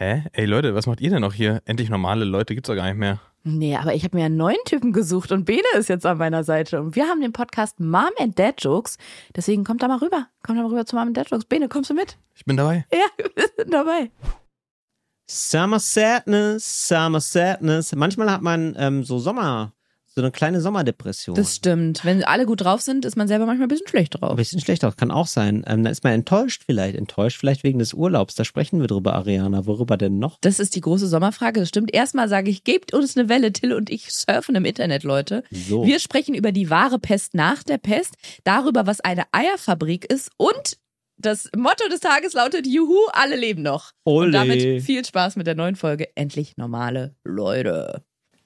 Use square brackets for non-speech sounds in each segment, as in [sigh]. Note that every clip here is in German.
Hä? Ey Leute, was macht ihr denn noch hier? Endlich normale Leute gibt's doch gar nicht mehr. Nee, aber ich habe mir einen neuen Typen gesucht und Bene ist jetzt an meiner Seite. Und wir haben den Podcast Mom and Dad Jokes. Deswegen kommt da mal rüber. Kommt da mal rüber zu Mom and Dad Jokes. Bene, kommst du mit? Ich bin dabei. Ja, [laughs] wir sind dabei. Summer Sadness, Summer Sadness. Manchmal hat man ähm, so Sommer, so eine kleine Sommerdepression. Das stimmt. Wenn alle gut drauf sind, ist man selber manchmal ein bisschen schlecht Ein drauf. bisschen schlecht auch, kann auch sein. Ähm, dann ist man enttäuscht vielleicht. Enttäuscht vielleicht wegen des Urlaubs. Da sprechen wir drüber, Ariana. Worüber denn noch? Das ist die große Sommerfrage. Das stimmt. Erstmal sage ich, gebt uns eine Welle. Till und ich surfen im Internet, Leute. So. Wir sprechen über die wahre Pest nach der Pest, darüber, was eine Eierfabrik ist und das Motto des Tages lautet Juhu, alle leben noch. Ole. Und damit viel Spaß mit der neuen Folge. Endlich normale Leute.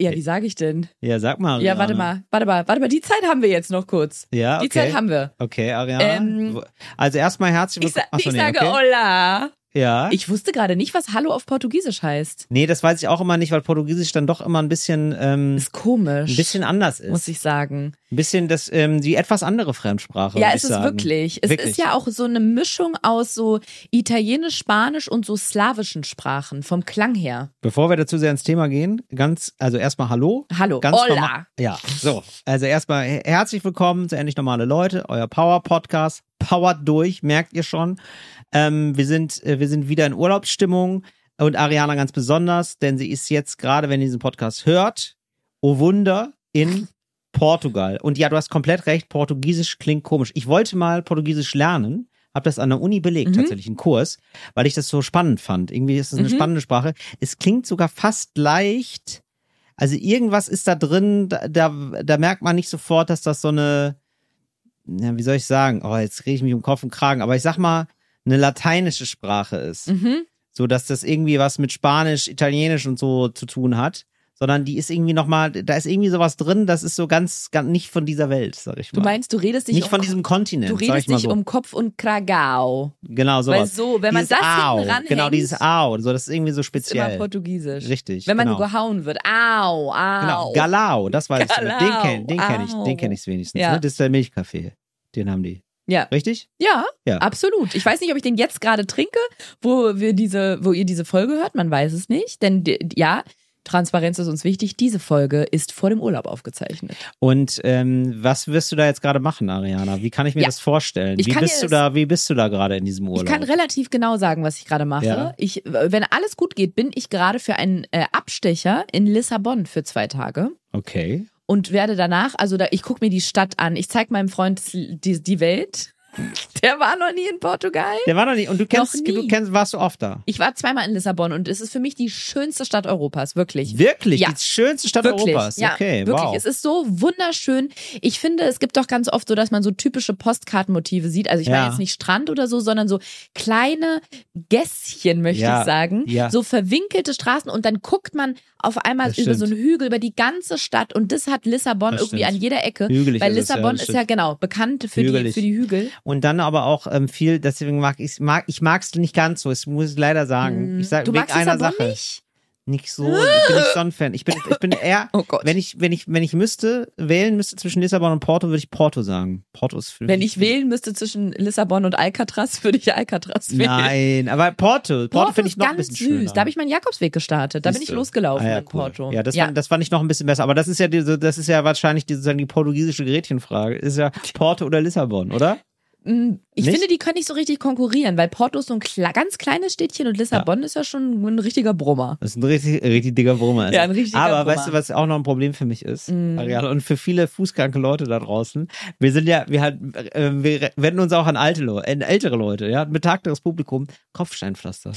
ja, wie sage ich denn? Ja, sag mal. Ariana. Ja, warte mal, warte mal, warte mal, die Zeit haben wir jetzt noch kurz. Ja, Die okay. Zeit haben wir. Okay, Ariana. Ähm, also erstmal herzlich Ich, sa willkommen. Achso, ich nee, sage okay. Hola. Ja. Ich wusste gerade nicht, was Hallo auf Portugiesisch heißt. nee, das weiß ich auch immer nicht, weil Portugiesisch dann doch immer ein bisschen, ähm, Ist komisch. ein bisschen anders ist. muss ich sagen. Ein bisschen das, ähm, die etwas andere Fremdsprache. Ja, es ist sagen. wirklich. Es Wirklich. ist ja auch so eine Mischung aus so Italienisch, Spanisch und so slawischen Sprachen vom Klang her. Bevor wir dazu sehr ins Thema gehen, ganz, also erstmal Hallo. Hallo. Ganz Hola. normal- Ja, so. Also erstmal her- herzlich willkommen zu Endlich Normale Leute, euer Power-Podcast. Powert durch, merkt ihr schon. Ähm, wir, sind, äh, wir sind wieder in Urlaubsstimmung und Ariana ganz besonders, denn sie ist jetzt gerade, wenn ihr diesen Podcast hört, oh Wunder, in Portugal. Und ja, du hast komplett recht, Portugiesisch klingt komisch. Ich wollte mal Portugiesisch lernen, habe das an der Uni belegt, Mhm. tatsächlich einen Kurs, weil ich das so spannend fand. Irgendwie ist es eine Mhm. spannende Sprache. Es klingt sogar fast leicht. Also irgendwas ist da drin, da, da, da merkt man nicht sofort, dass das so eine, ja, wie soll ich sagen, oh, jetzt rede ich mich um Kopf und Kragen, aber ich sag mal, eine lateinische Sprache ist. Mhm. So, dass das irgendwie was mit Spanisch, Italienisch und so zu tun hat. Sondern die ist irgendwie nochmal, da ist irgendwie sowas drin, das ist so ganz, ganz nicht von dieser Welt, sag ich mal. Du meinst, du redest dich nicht um, von diesem Kontinent, du redest dich so. um Kopf und Kragau. genau, sowas. Weil so, wenn man dieses das Au, hinten ranhängt, Genau, dieses Au, so, das ist irgendwie so ist immer speziell. Portugiesisch. Richtig, Wenn man genau. gehauen wird. Au, au. Genau, Galau, das weiß ich. Galau, Den kenne den kenn ich, den kenne ich wenigstens. Ja. Ne? Das ist der Milchkaffee. Den haben die. Ja. Richtig? Ja, Ja. absolut. Ich weiß nicht, ob ich den jetzt gerade trinke, wo wir diese, wo ihr diese Folge hört. Man weiß es nicht, denn ja, Transparenz ist uns wichtig. Diese Folge ist vor dem Urlaub aufgezeichnet. Und ähm, was wirst du da jetzt gerade machen, Ariana? Wie kann ich mir Ja. das vorstellen? Wie bist du da, wie bist du da gerade in diesem Urlaub? Ich kann relativ genau sagen, was ich gerade mache. Ja. Ich, wenn alles gut geht, bin ich gerade für einen äh, Abstecher in Lissabon für zwei Tage. okay. und werde danach, also da, ich gucke mir die Stadt an, ich zeige meinem Freund die, die Welt. [laughs] Der war noch nie in Portugal. Der war noch nicht. Und du kennst, nie. du kennst, warst du oft da? Ich war zweimal in Lissabon und es ist für mich die schönste Stadt Europas, wirklich. Wirklich? Ja. Die schönste Stadt Wirklich, Europas. ja, okay, wirklich. wow. Es ist so wunderschön. Ich finde, es gibt doch ganz oft so, dass man so typische Postkartenmotive sieht. Also ich meine Ja. jetzt nicht Strand oder so, sondern so kleine Gässchen, möchte Ja, ich sagen. ja. So verwinkelte Straßen und dann guckt man auf einmal Das über so stimmt. einen Hügel, über die ganze Stadt und das hat Lissabon Das irgendwie stimmt. an jeder Ecke. Hügelig weil ist es, Lissabon ist ja genau bekannt für die, für die Hügel. Und dann aber auch ähm, viel, deswegen mag ich mag ich mag's nicht ganz so, das muss ich leider sagen. Ich sag Mm. du wegen einer Sache. nicht? Nicht so, ich bin nicht Fan. Ich bin ich bin [laughs] eher Oh Gott. wenn ich wenn ich wenn ich müsste wählen müsste zwischen Lissabon und Porto, würde ich Porto sagen. Porto ist für Wenn mich- ich wählen müsste zwischen Lissabon und Alcatraz, [laughs] würde ich Alcatraz wählen. Nein, aber Porto, Porto, finde ich noch ein bisschen süß. schöner. Da habe ich meinen Jakobsweg gestartet. Da bin ich losgelaufen Ah ja, in cool. Porto. Ja, das, War, das fand ich noch ein bisschen besser. Aber das ist ja diese, das ist ja wahrscheinlich die, sozusagen die portugiesische Gretchenfrage. Ist ja [laughs] Porto oder Lissabon, oder? Mm, Ich Nicht? finde, die können nicht so richtig konkurrieren, weil Porto ist so ein kle ganz kleines Städtchen und Lissabon ist ja schon ein richtiger Brummer. Das ist ein richtig, richtig dicker Brummer. Ja, ein richtiger Aber Brummer. weißt du, was auch noch ein Problem für mich ist, Mm. Und für viele fußkranke Leute da draußen? Wir sind ja, wir halt, äh, wir wenden uns auch an alte Leute, ältere Leute, ja, betagteres Publikum, Kopfsteinpflaster.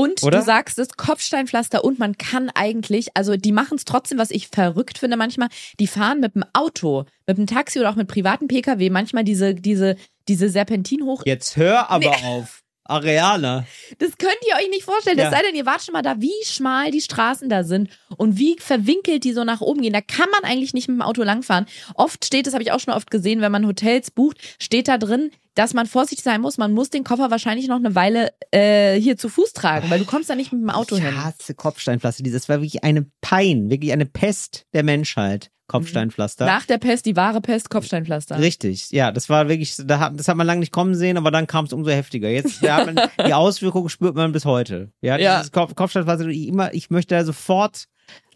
Und Oder? du sagst es, Kopfsteinpflaster und man kann eigentlich, also die machen es trotzdem, was ich verrückt finde manchmal, die fahren mit dem Auto, mit dem Taxi oder auch mit privaten Pkw manchmal diese, diese, diese Serpentin hoch. Jetzt hör aber auf. Ariana. Das könnt ihr euch nicht vorstellen. Ja. Es sei denn, ihr wart schon mal da, wie schmal die Straßen da sind und wie verwinkelt die so nach oben gehen. Da kann man eigentlich nicht mit dem Auto langfahren. Oft steht, das habe ich auch schon oft gesehen, wenn man Hotels bucht, steht da drin, dass man vorsichtig sein muss. Man muss den Koffer wahrscheinlich noch eine Weile äh, hier zu Fuß tragen, weil du kommst da nicht mit dem Auto ich hin. hasse Kopfsteinpflaster. Das war wirklich eine Pein, wirklich eine Pest der Menschheit. Kopfsteinpflaster. Nach der Pest, die wahre Pest, Kopfsteinpflaster. Richtig, ja, das war wirklich, da hat, das hat man lange nicht kommen sehen, aber dann kam es umso heftiger. Jetzt man, [laughs] die Auswirkungen spürt man bis heute. Ja, Ja. dieses Kopf, Kopfsteinpflaster, ich immer, ich möchte da sofort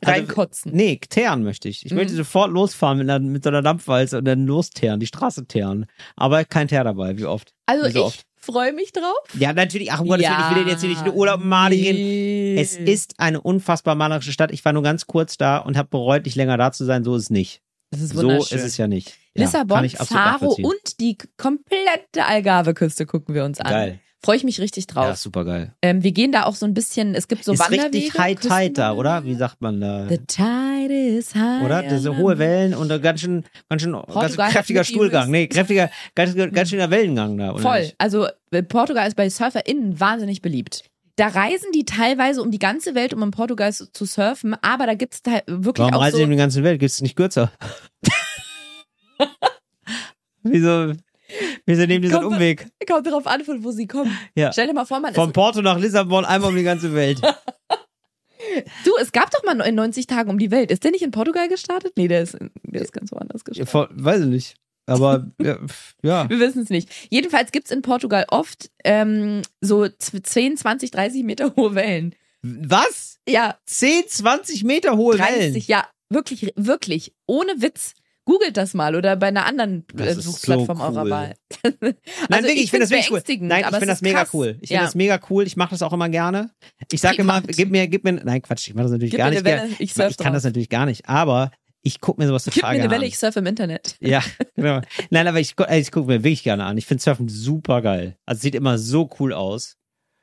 also, Reinkotzen. Nee, teeren möchte ich. Ich Mhm. möchte sofort losfahren mit, einer, mit so einer Dampfwalze und dann losteeren, die Straße teeren. Aber kein Teer dabei, wie oft. Also Wie so ich oft. Freue mich drauf. Ja, natürlich, ach um Gottes Willen, ich will jetzt hier nicht in den Urlaub reden. nee. Es ist eine unfassbar malerische Stadt. Ich war nur ganz kurz da und habe bereut, nicht länger da zu sein. So ist es nicht. Das ist So ist es ja nicht. Ja, Lissabon, Faro und die komplette Algarve-Küste gucken wir uns an. Geil. Freue ich mich richtig drauf. Ja, super geil. Ähm, wir gehen da auch so ein bisschen, es gibt so ist Wanderwege. richtig High Tide da, oder? Wie sagt man da? The tide is high. Oder? Diese hohe Wellen und ganz schön, ganz schön, ganz kräftiger Stuhlgang. Nee, kräftiger, ganz, ganz schöner Wellengang da. Voll. nicht? Also äh, Portugal ist bei SurferInnen wahnsinnig beliebt. Da reisen die teilweise um die ganze Welt, um in Portugal zu surfen, aber da gibt's da wirklich Warum auch reisen so... die um die ganze Welt? Gibt es nicht kürzer? [laughs] wieso, wieso nehmen die so einen Kommt- Umweg? Kommt drauf an, von wo sie kommen. Ja. Stell dir mal vor, man Von Porto nach Lissabon einmal um die ganze Welt. [laughs] Du, es gab doch mal in 90 Tagen um die Welt. Ist der nicht in Portugal gestartet? Nee, der ist, der ist ganz woanders gestartet. Vor, weiß ich nicht. Aber ja, ja. Wir wissen es nicht. Jedenfalls gibt's in Portugal oft ähm, so 10, 20, 30 Meter hohe Wellen. Was? Ja, 10, 20 Meter hohe 30, Wellen. ja, wirklich, wirklich, ohne Witz. Googelt das mal oder bei einer anderen Das äh, Suchplattform so eurer cool. Wahl. [laughs] Nein, Also wirklich, ich finde das wirklich cool. Nein, ich finde das mega krass. cool. Ich Ja. finde das mega cool. Ich mache das auch immer gerne. Ich sage immer, gib mir, gib mir, nein, Quatsch, ich mache das natürlich Gib gar nicht gerne. Welle, ich Ich, ich kann das natürlich gar nicht, aber ich gucke mir sowas Gib total mir eine gerne Welle, an. ich surfe im Internet. [laughs] Ja, genau. Nein, aber ich, ey, ich gucke mir wirklich gerne an. Ich finde Surfen super geil. Also sieht immer so cool aus.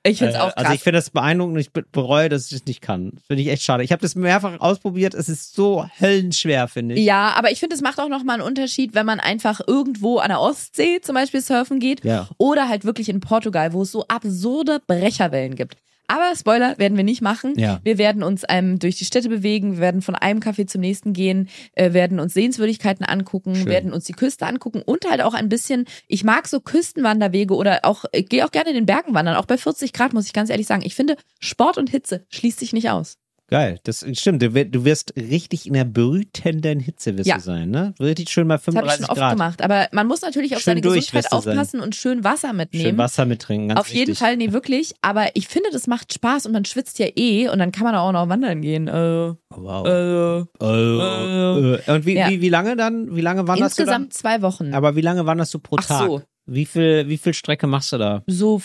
Ich find's Äh, auch krass. Also ich finde das beeindruckend und ich be- bereue, dass ich das nicht kann. Das finde ich echt schade. Ich habe das mehrfach ausprobiert. Es ist so höllenschwer, finde ich. ja, aber ich finde, es macht auch nochmal einen Unterschied, wenn man einfach irgendwo an der Ostsee zum Beispiel surfen geht Ja. oder halt wirklich in Portugal, wo es so absurde Brecherwellen gibt. Aber Spoiler werden wir nicht machen. Ja. Wir werden uns ähm, durch die Städte bewegen, wir werden von einem Café zum nächsten gehen, äh, werden uns Sehenswürdigkeiten angucken, Schön. werden uns die Küste angucken und halt auch ein bisschen, ich mag so Küstenwanderwege oder auch, ich gehe auch gerne in den Bergen wandern, auch bei 40 Grad, muss ich ganz ehrlich sagen. Ich finde, Sport und Hitze schließt sich nicht aus. Geil, das stimmt. Du, wirst- du richtig in der brütenden Hitze wirst Ja. du sein, ne? Richtig schön bei Das habe ich 35 schon oft Grad. gemacht. Aber man muss natürlich auf Schön seine durch Gesundheit du sein. aufpassen und schön Wasser mitnehmen. Schön Wasser mittrinken, ganz Auf jeden wichtig. Fall, nee, wirklich. Aber ich finde, das macht Spaß und man schwitzt ja eh und dann kann man auch noch wandern gehen. Äh, Oh, wow. äh, Äh, äh. Und wie, Ja. wie, wie lange dann? Wie lange wanderst insgesamt zwei Wochen. du dann? Aber wie lange wanderst du pro Ach Tag? so. Wie viel, wie viel Strecke machst du da? so,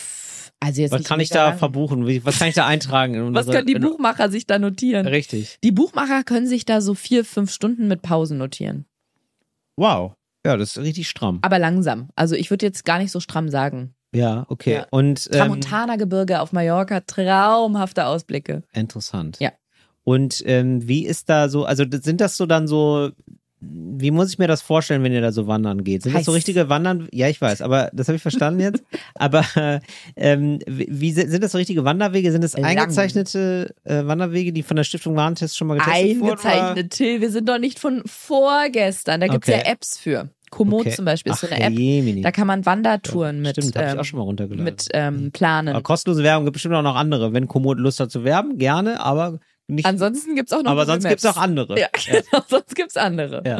also jetzt Was kann ich da verbuchen? Was kann ich da eintragen? in Was können die Buchmacher sich da notieren? Richtig. Die Buchmacher können sich da so vier, fünf Stunden mit Pausen notieren. Wow. Ja, das ist richtig stramm. Aber langsam. Also ich würde jetzt gar nicht so stramm sagen. Ja, okay. Ja. Und ähm, Tramontana-Gebirge auf Mallorca, traumhafte Ausblicke. interessant. Ja. Und ähm, wie ist da so, also sind das so dann so, wie muss ich mir das vorstellen, wenn ihr da so wandern geht? Sind das so Heiß. richtige Wandern? Ja, ich weiß, aber das habe ich verstanden jetzt. [laughs] aber äh, ähm, wie sind das so richtige Wanderwege? Sind das Lang. eingezeichnete äh, Wanderwege, die von der Stiftung Warentest schon mal getestet wurden? Eingezeichnet, Till. Wir sind doch nicht von vorgestern. Da gibt's Okay. ja Apps für. Komoot Okay. zum Beispiel ist so Ach, eine App. Jemini. Da kann man Wandertouren mit, Stimmt, ich ähm, auch schon mal runtergeladen. mit ähm, planen. aber kostenlose Werbung gibt bestimmt auch noch andere. Wenn Komoot Lust hat zu werben, gerne, aber nicht. Ansonsten gibt's auch noch aber Google sonst Maps. gibt's auch andere. Ja, [laughs] genau, sonst gibt's andere. Ja.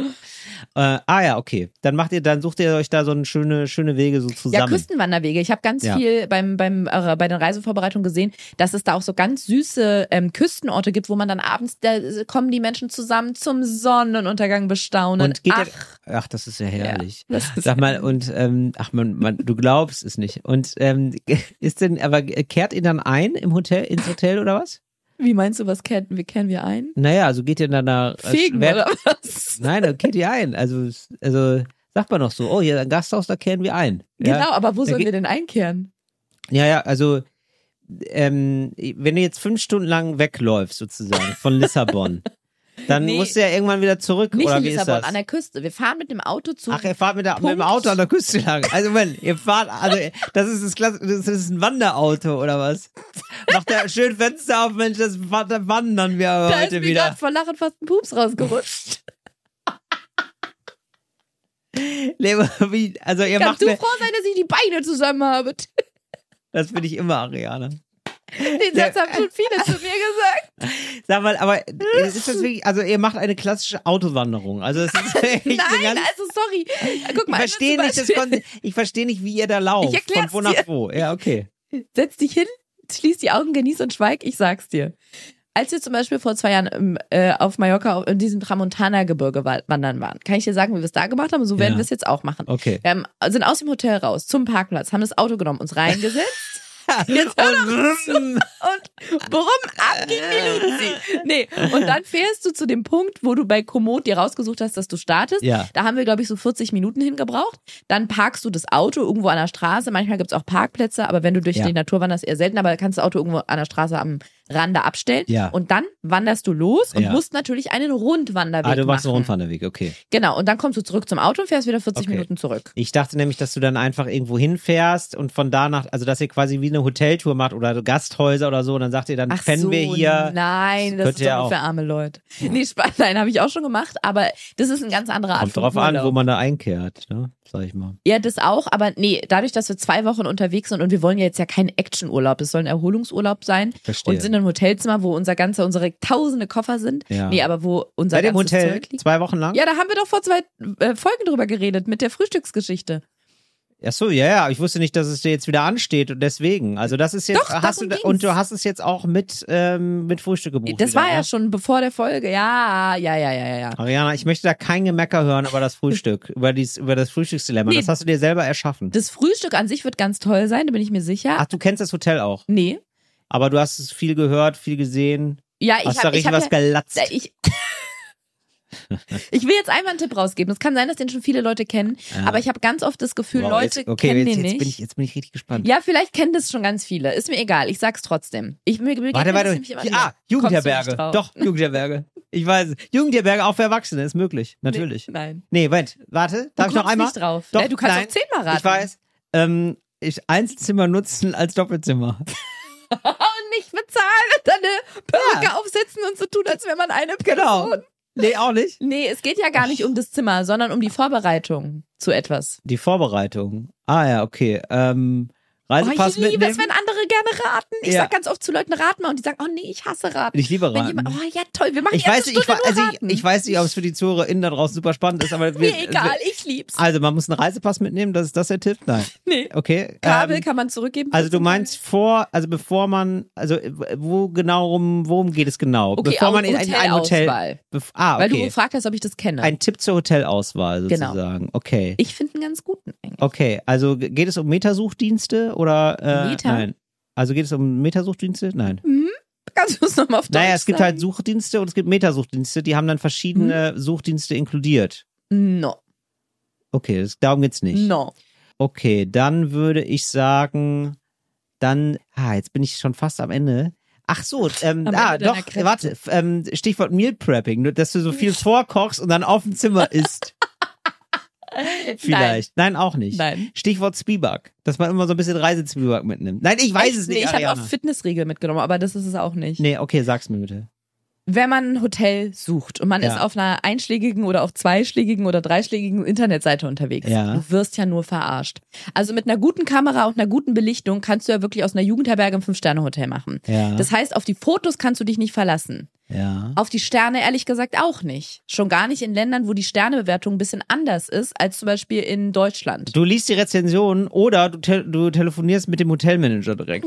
Äh, ah ja, okay. Dann macht ihr, dann sucht ihr euch da so eine schöne, schöne Wege so Ja, zusammen. Küstenwanderwege. Ich habe ganz Ja. viel beim, beim, äh, bei den Reisevorbereitungen gesehen, dass es da auch so ganz süße ähm, Küstenorte gibt, wo man dann abends, da kommen die Menschen zusammen zum Sonnenuntergang bestaunen. und geht Ach, ihr, ach, das ist ja herrlich. das ist Sag mal, und ähm, ach man, man, du glaubst es nicht. Und ähm, [laughs] ist denn, aber kehrt ihr dann ein im Hotel, ins Hotel oder was? Wie meinst du, was kennen wir, kennen wir ein? Naja, also geht ihr dann da. äh, Fegen wer- oder was? Nein, da kehrt ihr ein. Also, also sagt man doch so, oh, hier ein Gasthaus, da kehren wir ein. Ja? Genau, aber wo Da sollen geht- wir denn einkehren? Ja, ja, also ähm, wenn du jetzt fünf Stunden lang wegläufst sozusagen von Lissabon, [laughs] Dann Nee. musst du ja irgendwann wieder zurück, Nicht oder in wie ist Lissabon, an der Küste. Wir fahren mit dem Auto zu. Ach, ihr fahrt mit, der, mit dem. Auto an der Küste lang. Also, Moment, ihr fahrt, also, das ist das Klasse, das ist ein Wanderauto, oder was? Macht der schön Fenster auf, Mensch, das wa- da wandern wir aber da ist heute mir wieder. vor Lachen fast ein Pups rausgerutscht. Also, ihr Kannst macht du froh sein, dass ich die Beine zusammen habe? das finde ich immer, Ariane. Den Satz haben schon viele zu mir gesagt. Sag mal, aber ist das wirklich, also, ihr macht eine klassische Autowanderung. Also, es ist [laughs] echt Nein, ganz, also sorry. Guck ich mal, verstehe zum nicht, das Kon ich verstehe nicht, wie ihr da lauft. Ich Von wo nach wo. Ja, okay. Setz dich hin, schließ die Augen, genieß und schweig, ich sag's dir. Als wir zum Beispiel vor zwei Jahren im, äh, auf Mallorca in diesem Tramontana-Gebirge wa- wandern waren, kann ich dir sagen, wie wir es da gemacht haben und so werden Ja. wir es jetzt auch machen. Okay. Wir haben, sind aus dem Hotel raus zum Parkplatz, haben das Auto genommen, uns reingesetzt [laughs] Jetzt hör doch Und, und bumm, ab ging die Luzi. Nee, und dann fährst du zu dem Punkt, wo du bei Komoot dir rausgesucht hast, dass du startest. Ja. Da haben wir, glaube ich, so 40 Minuten hingebraucht. Dann parkst du das Auto irgendwo an der Straße. Manchmal gibt's auch Parkplätze, aber wenn du durch Ja. die Natur wanderst, eher selten. Aber kannst du das Auto irgendwo an der Straße am Rande abstellen. Ja. Und dann wanderst du los und Ja. musst natürlich einen Rundwanderweg ah, du machst einen machen. Rundwanderweg, okay. Genau, und dann kommst du zurück zum Auto und fährst wieder 40 Okay. Minuten zurück. Ich dachte nämlich, dass du dann einfach irgendwo hinfährst und von da nach, also dass ihr quasi wie eine Hoteltour macht oder Gasthäuser oder so, und dann sagt ihr, dann Ach pennen so, wir hier. Nein, das Könnt ist doch auch. für arme Leute. Nee, Spaß, nein, habe ich auch schon gemacht, aber das ist ein ganz anderer Art Kommt von drauf an, wo man da einkehrt, ne? Sag ich mal. Ja, das auch, aber nee, dadurch, dass wir zwei Wochen unterwegs sind und wir wollen ja jetzt ja keinen Actionurlaub, es soll ein Erholungsurlaub sein Verstehe. und sind im Hotelzimmer, wo unser ganzer, unsere tausende Koffer sind. Ja. Nee, aber wo unser Bei dem Hotel Zeug liegt. zwei Wochen lang? Ja, da haben wir doch vor zwei äh, Folgen drüber geredet mit der Frühstücksgeschichte. Ach so, ja, ja. Ich wusste nicht, dass es dir jetzt wieder ansteht und deswegen. Also das ist jetzt, Doch, hast du ging's. und du hast es jetzt auch mit ähm, mit Frühstück gebucht. Das wieder, war ja ne? schon bevor der Folge. Ja, ja, ja, ja, ja, ja. Ariana, ich möchte da kein Gemecker hören über das Frühstück, [laughs] über dies, über das Frühstücksdilemma. Nee. Das hast du dir selber erschaffen. Das Frühstück an sich wird ganz toll sein, da bin ich mir sicher. Ach, du kennst das Hotel auch. Nee. Aber du hast es viel gehört, viel gesehen. Ja, ich habe hab was ja, gelatzt. ich, [laughs] ich will jetzt einmal einen Tipp rausgeben. Es kann sein, dass den schon viele Leute kennen, Ja. aber ich habe ganz oft das Gefühl, Wow, Leute jetzt, okay, kennen jetzt, den jetzt nicht. bin ich jetzt bin ich richtig gespannt. Ja, vielleicht kennen das schon ganz viele. Ist mir egal. Ich sag's trotzdem. Ich, mir, mir Warte, warte. ah, Jugendherberge. Doch, Jugendherberge. Ich weiß. Jugendherberge auch für Erwachsene ist möglich. Natürlich. Nee, nein. Nee, Moment, warte. Darf du ich noch einmal? nicht drauf. Doch, Ja, du kannst nein. auch zehnmal raten. Ich weiß. Ähm, ich Einzelzimmer nutzen als Doppelzimmer. [laughs] [laughs] Und nicht bezahlen und dann eine Perücke aufsetzen und so tun, als wäre man eine Genau. Person. Nee, auch nicht. Nee, es geht ja gar nicht um das Zimmer, sondern um die Vorbereitung zu etwas. Die Vorbereitung. Ah ja, okay. Ähm, Oh, Reisepass ich liebe es, wenn andere gerne raten. Ich Ja. sag ganz oft zu Leuten, rat mal. Und die sagen, oh nee, ich hasse raten. ich liebe raten. jemand, oh ja, toll, wir machen ich weiß nicht, ich, also ich, ich weiß nicht, ob es für die ZuhörerInnen da draußen super spannend ist, aber [laughs] wir, Mir egal, ich lieb's. Also man muss einen Reisepass mitnehmen, das ist das der Tipp? Nein. [laughs] Nee. Okay. Kabel ähm, kann man zurückgeben. Also du meinst vor, also bevor man, also wo genau rum, worum geht es genau? okay, bevor man auch in ein, ein Hotel, ah, Weil du okay. gefragt hast, ob ich das kenne. Ein Tipp zur Hotelauswahl Genau. sozusagen. Okay. ich finde einen ganz guten eigentlich. Okay, also geht es um Metasuchdienste oder äh, Meta? nein? Also geht es um Metasuchdienste? Nein. Kannst du es nochmal auf Deutsch Naja, es gibt sagen? halt Suchdienste und es gibt Metasuchdienste, die haben dann verschiedene Hm? Suchdienste inkludiert. No, Okay, das, darum geht's nicht. no. Okay, dann würde ich sagen, dann, ah, jetzt bin ich schon fast am Ende. Ach so, ähm, ah, doch, warte, ähm, Stichwort Meal Prepping, dass du so viel vorkochst und dann auf dem Zimmer [laughs] isst. [laughs] Vielleicht. Nein, auch nicht. Nein. Stichwort Zwieback, dass man immer so ein bisschen Reisezwieback mitnimmt. Nein, ich weiß Echt? es nicht, Nee, ich habe auch Fitnessriegel mitgenommen, aber das ist es auch nicht. Nee, okay, sag's mir bitte. Wenn man ein Hotel sucht und man Ja. ist auf einer einschlägigen oder auch zweischlägigen oder dreischlägigen Internetseite unterwegs, Ja. du wirst ja nur verarscht. Also mit einer guten Kamera und einer guten Belichtung kannst du ja wirklich aus einer Jugendherberge ein Fünf-Sterne-Hotel machen. Ja. Das heißt, auf die Fotos kannst du dich nicht verlassen. ja. Auf die Sterne ehrlich gesagt auch nicht. Schon gar nicht in Ländern, wo die Sternebewertung ein bisschen anders ist als zum Beispiel in Deutschland. Du liest die Rezension oder du, te du telefonierst mit dem Hotelmanager direkt.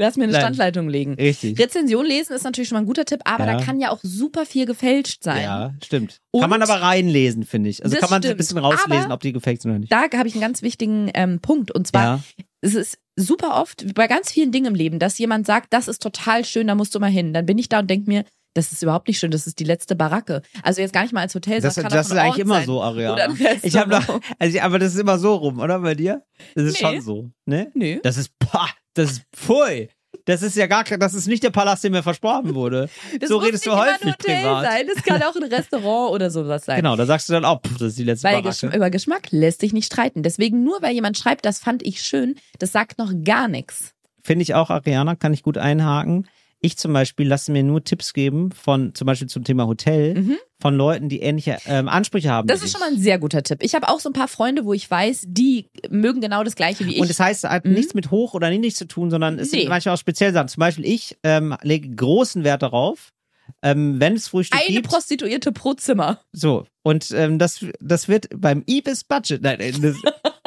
Lass mir eine Nein. Standleitung legen. Richtig. Rezension lesen ist natürlich schon mal ein guter Tipp, aber Ja. da kann ja auch super viel gefälscht sein. Ja, stimmt. Und- kann man aber reinlesen, finde ich. Also kann man so ein stimmt. bisschen rauslesen, Aber- ob die gefaked sind oder nicht. Da habe ich einen ganz wichtigen ähm, Punkt. Und zwar, Ja. es ist super oft bei ganz vielen Dingen im Leben, dass jemand sagt, das ist total schön, da musst du mal hin. Dann bin ich da und denke mir, das ist überhaupt nicht schön, das ist die letzte Baracke. Also jetzt gar nicht mal als Hotel, Das, das kann ist ein eigentlich Ort immer sein. so, Ariana. ein. Ich habe noch, also, aber das ist immer so rum, oder bei dir? Das ist Nee. schon so, ne? Nö. Das ist, pah, das ist, pfui. Das ist ja gar kein, das ist nicht der Palast, der mir versprochen wurde. Das so redest nicht du immer ein häufig Hotel privat. sein. Das kann auch ein Restaurant oder sowas sein. Genau, da sagst du dann auch, pff, das ist die letzte Weil Baracke. Geschm über Geschmack lässt sich nicht streiten. Deswegen nur, weil jemand schreibt, das fand ich schön, das sagt noch gar nichts. Finde ich auch, Ariana, kann ich gut einhaken. Ich zum Beispiel lasse mir nur Tipps geben von, zum Beispiel zum Thema Hotel, von Leuten, die ähnliche ähm, Ansprüche haben. Mhm. Das ist schon mal ein sehr guter Tipp. Ich habe auch so ein paar Freunde, wo ich weiß, die mögen genau das Gleiche wie ich. Und das heißt, hat Mhm. nichts mit hoch oder niedrig zu tun, sondern es Nee. sind manchmal auch spezielle Sachen. Zum Beispiel ich ähm, lege großen Wert darauf, ähm, wenn es Frühstück Eine gibt. Prostituierte pro Zimmer. So, und ähm, das, das wird beim Ibis Budget. Nein, das, [laughs]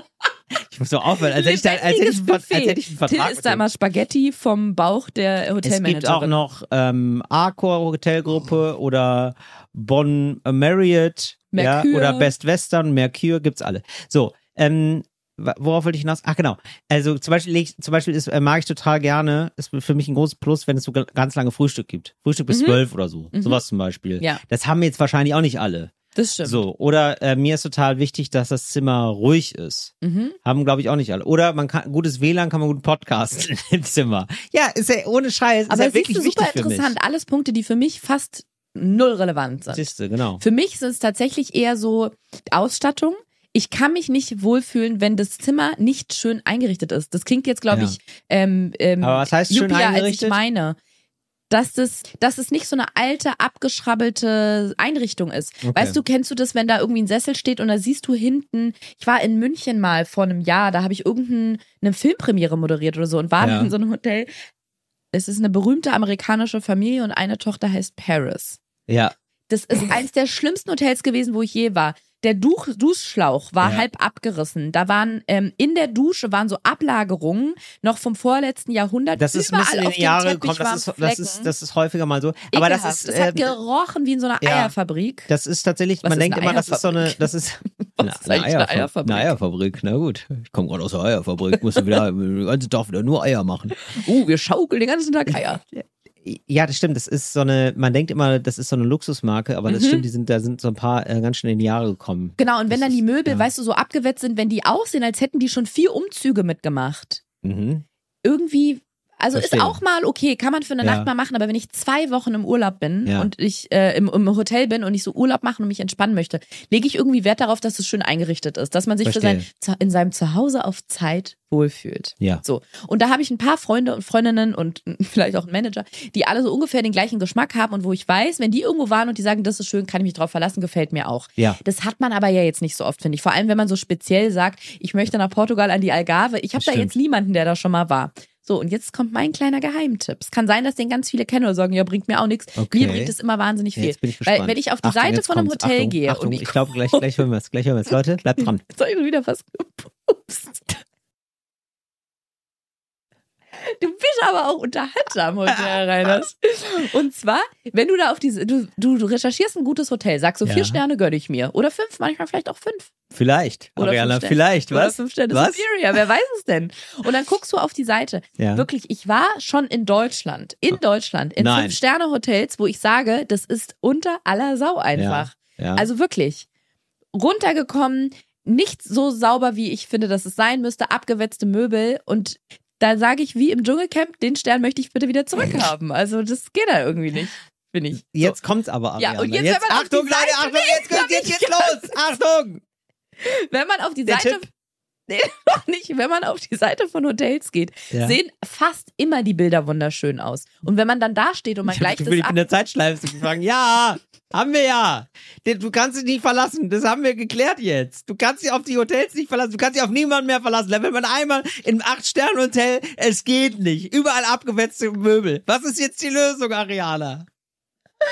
ich muss so aufhören, als hätte ich, da, als hätte ich, einen, als hätte ich einen Vertrag. Till isst da immer Spaghetti vom Bauch der es Hotelmanagerin. gibt auch noch ähm, Accor Hotelgruppe oder Bonn äh, Marriott ja, oder Best Western, Mercure, gibt's alle. So, ähm, worauf wollte ich hinaus? Ach genau. Also zum Beispiel, ich- zum Beispiel ist, äh, mag ich total gerne, ist für mich ein großes Plus, wenn es so ga- ganz lange Frühstück gibt. Frühstück bis Mhm. zwölf oder so. Mhm. Sowas zum Beispiel. Ja. Das haben jetzt wahrscheinlich auch nicht alle. Das stimmt. So, oder äh, mir ist total wichtig, dass das Zimmer ruhig ist. Mhm. Haben, glaube ich, auch nicht alle. Oder man kann gutes WLAN kann man gut podcasten [laughs] im Zimmer. Ja, ist ja ohne Scheiß. Aber ist ja das wirklich ist super interessant. Alles Punkte, die für mich fast null relevant sind. Siehste, genau. Für mich sind es tatsächlich eher so Ausstattung. Ich kann mich nicht wohlfühlen, wenn das Zimmer nicht schön eingerichtet ist. Das klingt jetzt, glaube Ja. ich, ähm, ähm, Aber was heißt schön juppier, als ich eingerichtet? meine. Dass das, dass es nicht so eine alte, abgeschrabbelte Einrichtung ist. Okay. Weißt du, kennst du das, wenn da irgendwie ein Sessel steht und da siehst du hinten, ich war in München mal vor einem Jahr, da habe ich irgendeine Filmpremiere moderiert oder so und war Ja. in so einem Hotel. Es ist eine berühmte amerikanische Familie und eine Tochter heißt Paris. Ja. Das ist eins der schlimmsten Hotels gewesen, wo ich je war. Der Duch, Duschschlauch war Ja. halb abgerissen. Da waren ähm, in der Dusche waren so Ablagerungen noch vom vorletzten Jahrhundert. Das ist ein Überall bisschen in auf dem Jahre gekommen. Das ist, das, ist, das ist häufiger mal so. Aber das ist, das hat ähm, gerochen wie in so einer ja. Eierfabrik. das ist tatsächlich, Was man ist denkt eine immer, das ist so eine, Eierfabrik? das ist, [laughs] Was ist eigentlich eine Eierfabrik? Eine Eierfabrik, na gut. Ich komme gerade aus der Eierfabrik, musst du wieder den ganzen Tag wieder nur Eier machen. Uh, wir schaukeln den ganzen Tag Eier. Ja, das stimmt. Das ist so eine, man denkt immer, das ist so eine Luxusmarke, aber das Mhm. stimmt, die sind, da sind so ein paar äh, ganz schön in die Jahre gekommen. Genau, und wenn Das dann die Möbel, ja. weißt du, so abgewetzt sind, wenn die aussehen, als hätten die schon vier Umzüge mitgemacht. Mhm. irgendwie, also Verstehe. ist auch mal okay, kann man für eine Ja. Nacht mal machen, aber wenn ich zwei Wochen im Urlaub bin Ja. und ich äh, im, im Hotel bin und ich so Urlaub machen und mich entspannen möchte, lege ich irgendwie Wert darauf, dass es schön eingerichtet ist, dass man sich für sein, in seinem Zuhause auf Zeit wohlfühlt. Ja. So. Und da habe ich ein paar Freunde und Freundinnen und [laughs] vielleicht auch einen Manager, die alle so ungefähr den gleichen Geschmack haben und wo ich weiß, wenn die irgendwo waren und die sagen, das ist schön, kann ich mich drauf verlassen, gefällt mir auch. Ja. Das hat man aber ja jetzt nicht so oft, finde ich. Vor allem, wenn man so speziell sagt, ich möchte nach Portugal an die Algarve. Ich habe da jetzt niemanden, der da schon mal war. So, und jetzt kommt mein kleiner Geheimtipp. Es kann sein, dass den ganz viele kennen oder sagen, ja, bringt mir auch nichts. Okay. Mir bringt es immer wahnsinnig Ja, viel. Jetzt bin ich gespannt. Weil wenn ich auf die Achtung, Seite von einem kommt's. Hotel Achtung, gehe Achtung, und ich, ich, glaube, gleich, gleich hören wir es. Gleich hören wir es. Leute, bleibt dran. [laughs] Jetzt hab ich wieder fast [laughs] gepupst. Du bist aber auch unterhaltsam heute, Herr Reiners. Und zwar, wenn du da auf diese, du, du, du recherchierst ein gutes Hotel, sagst so Ja. vier Sterne gönne ich mir. Oder fünf, manchmal vielleicht auch fünf. Vielleicht. Oder Ariana, vielleicht. Oder Was? fünf Sterne Was? Superior, wer weiß es denn? Und dann guckst du auf die Seite. Ja. Wirklich, ich war schon in Deutschland, in Deutschland, in. Fünf-Sterne-Hotels, wo ich sage, das ist unter aller Sau einfach. Ja. Also wirklich. Runtergekommen, nicht so sauber, wie ich finde, dass es sein müsste, abgewetzte Möbel und da sage ich, wie im Dschungelcamp, den Stern möchte ich bitte wieder zurückhaben. Also das geht da irgendwie nicht, finde ich. Jetzt kommt's aber, Ja, Ariana. und jetzt, die Achtung, Leute, Achtung, jetzt, Nee, jetzt, jetzt geht's los. Achtung. Wenn man auf die Der Seite. Tipp? Nee, [laughs] noch nicht. Wenn man auf die Seite von Hotels geht, Ja. sehen fast immer die Bilder wunderschön aus. Und wenn man dann da steht und man Ich gleicht bin das in ab. der Zeitschleife gefragt. Ja, haben wir ja. Du kannst dich nicht verlassen. Das haben wir geklärt jetzt. Du kannst dich auf die Hotels nicht verlassen. Du kannst dich auf niemanden mehr verlassen. Wenn man einmal im Acht-Sterne-Hotel, es geht nicht. Überall abgewetzte Möbel. Was ist jetzt die Lösung, Ariana? [laughs]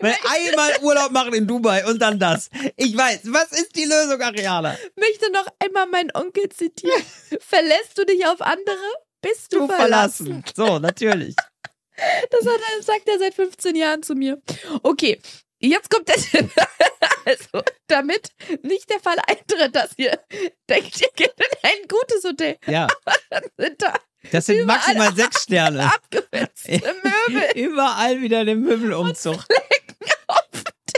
Weil einmal Urlaub machen in Dubai und dann das. Ich weiß, was ist die Lösung, Ariana? möchte noch einmal meinen Onkel zitieren. [laughs] Verlässt du dich auf andere? Bist du, Du verlassen. verlassen. So, natürlich. Das hat er, sagt er seit 15 Jahren zu mir. Okay, jetzt kommt der Tipp. [laughs] Also, damit nicht der Fall eintritt, dass ihr denkt, ihr geht in ein gutes Hotel, Ja, [laughs] dann sind da das sind maximal sechs [laughs] Sterne. abgewetzte Möbel, Überall wieder den Möbelumzug.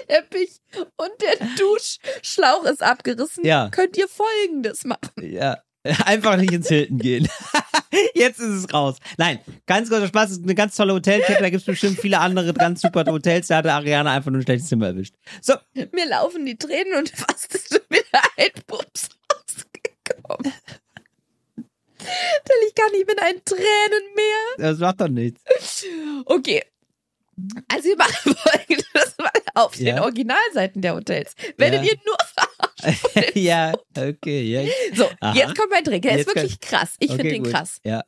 Teppich und der Duschschlauch ist abgerissen. Ja. Könnt ihr folgendes machen. Ja. [laughs] Einfach nicht ins Hilton gehen. [laughs] Jetzt ist es raus. Nein, ganz großer Spaß. Es ist eine ganz tolle Hotelkette. Da gibt es bestimmt viele andere ganz super Hotels. Da hatte Ariana einfach nur ein schlechtes Zimmer erwischt. So, Mir laufen die Tränen und fast ist wieder ein Pups rausgekommen. Till, ich kann nicht mit ein Tränenmeer. das macht doch nichts. Okay. Also wir machen folgendes mal auf den Ja. Originalseiten der Hotels. Werdet Ja. ihr nur verarscht. [laughs] ja, okay. Ja. So, Aha. jetzt kommt mein Trick. Der ist wirklich krass. Ich finde okay, den gut. krass. Ja.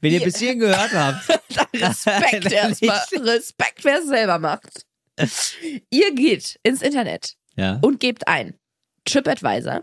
Wenn ihr bis hierhin gehört habt, [laughs] [laughs] Respekt erstmal. Respekt, wer es selber macht. Ihr geht ins Internet ja. und gebt ein TripAdvisor.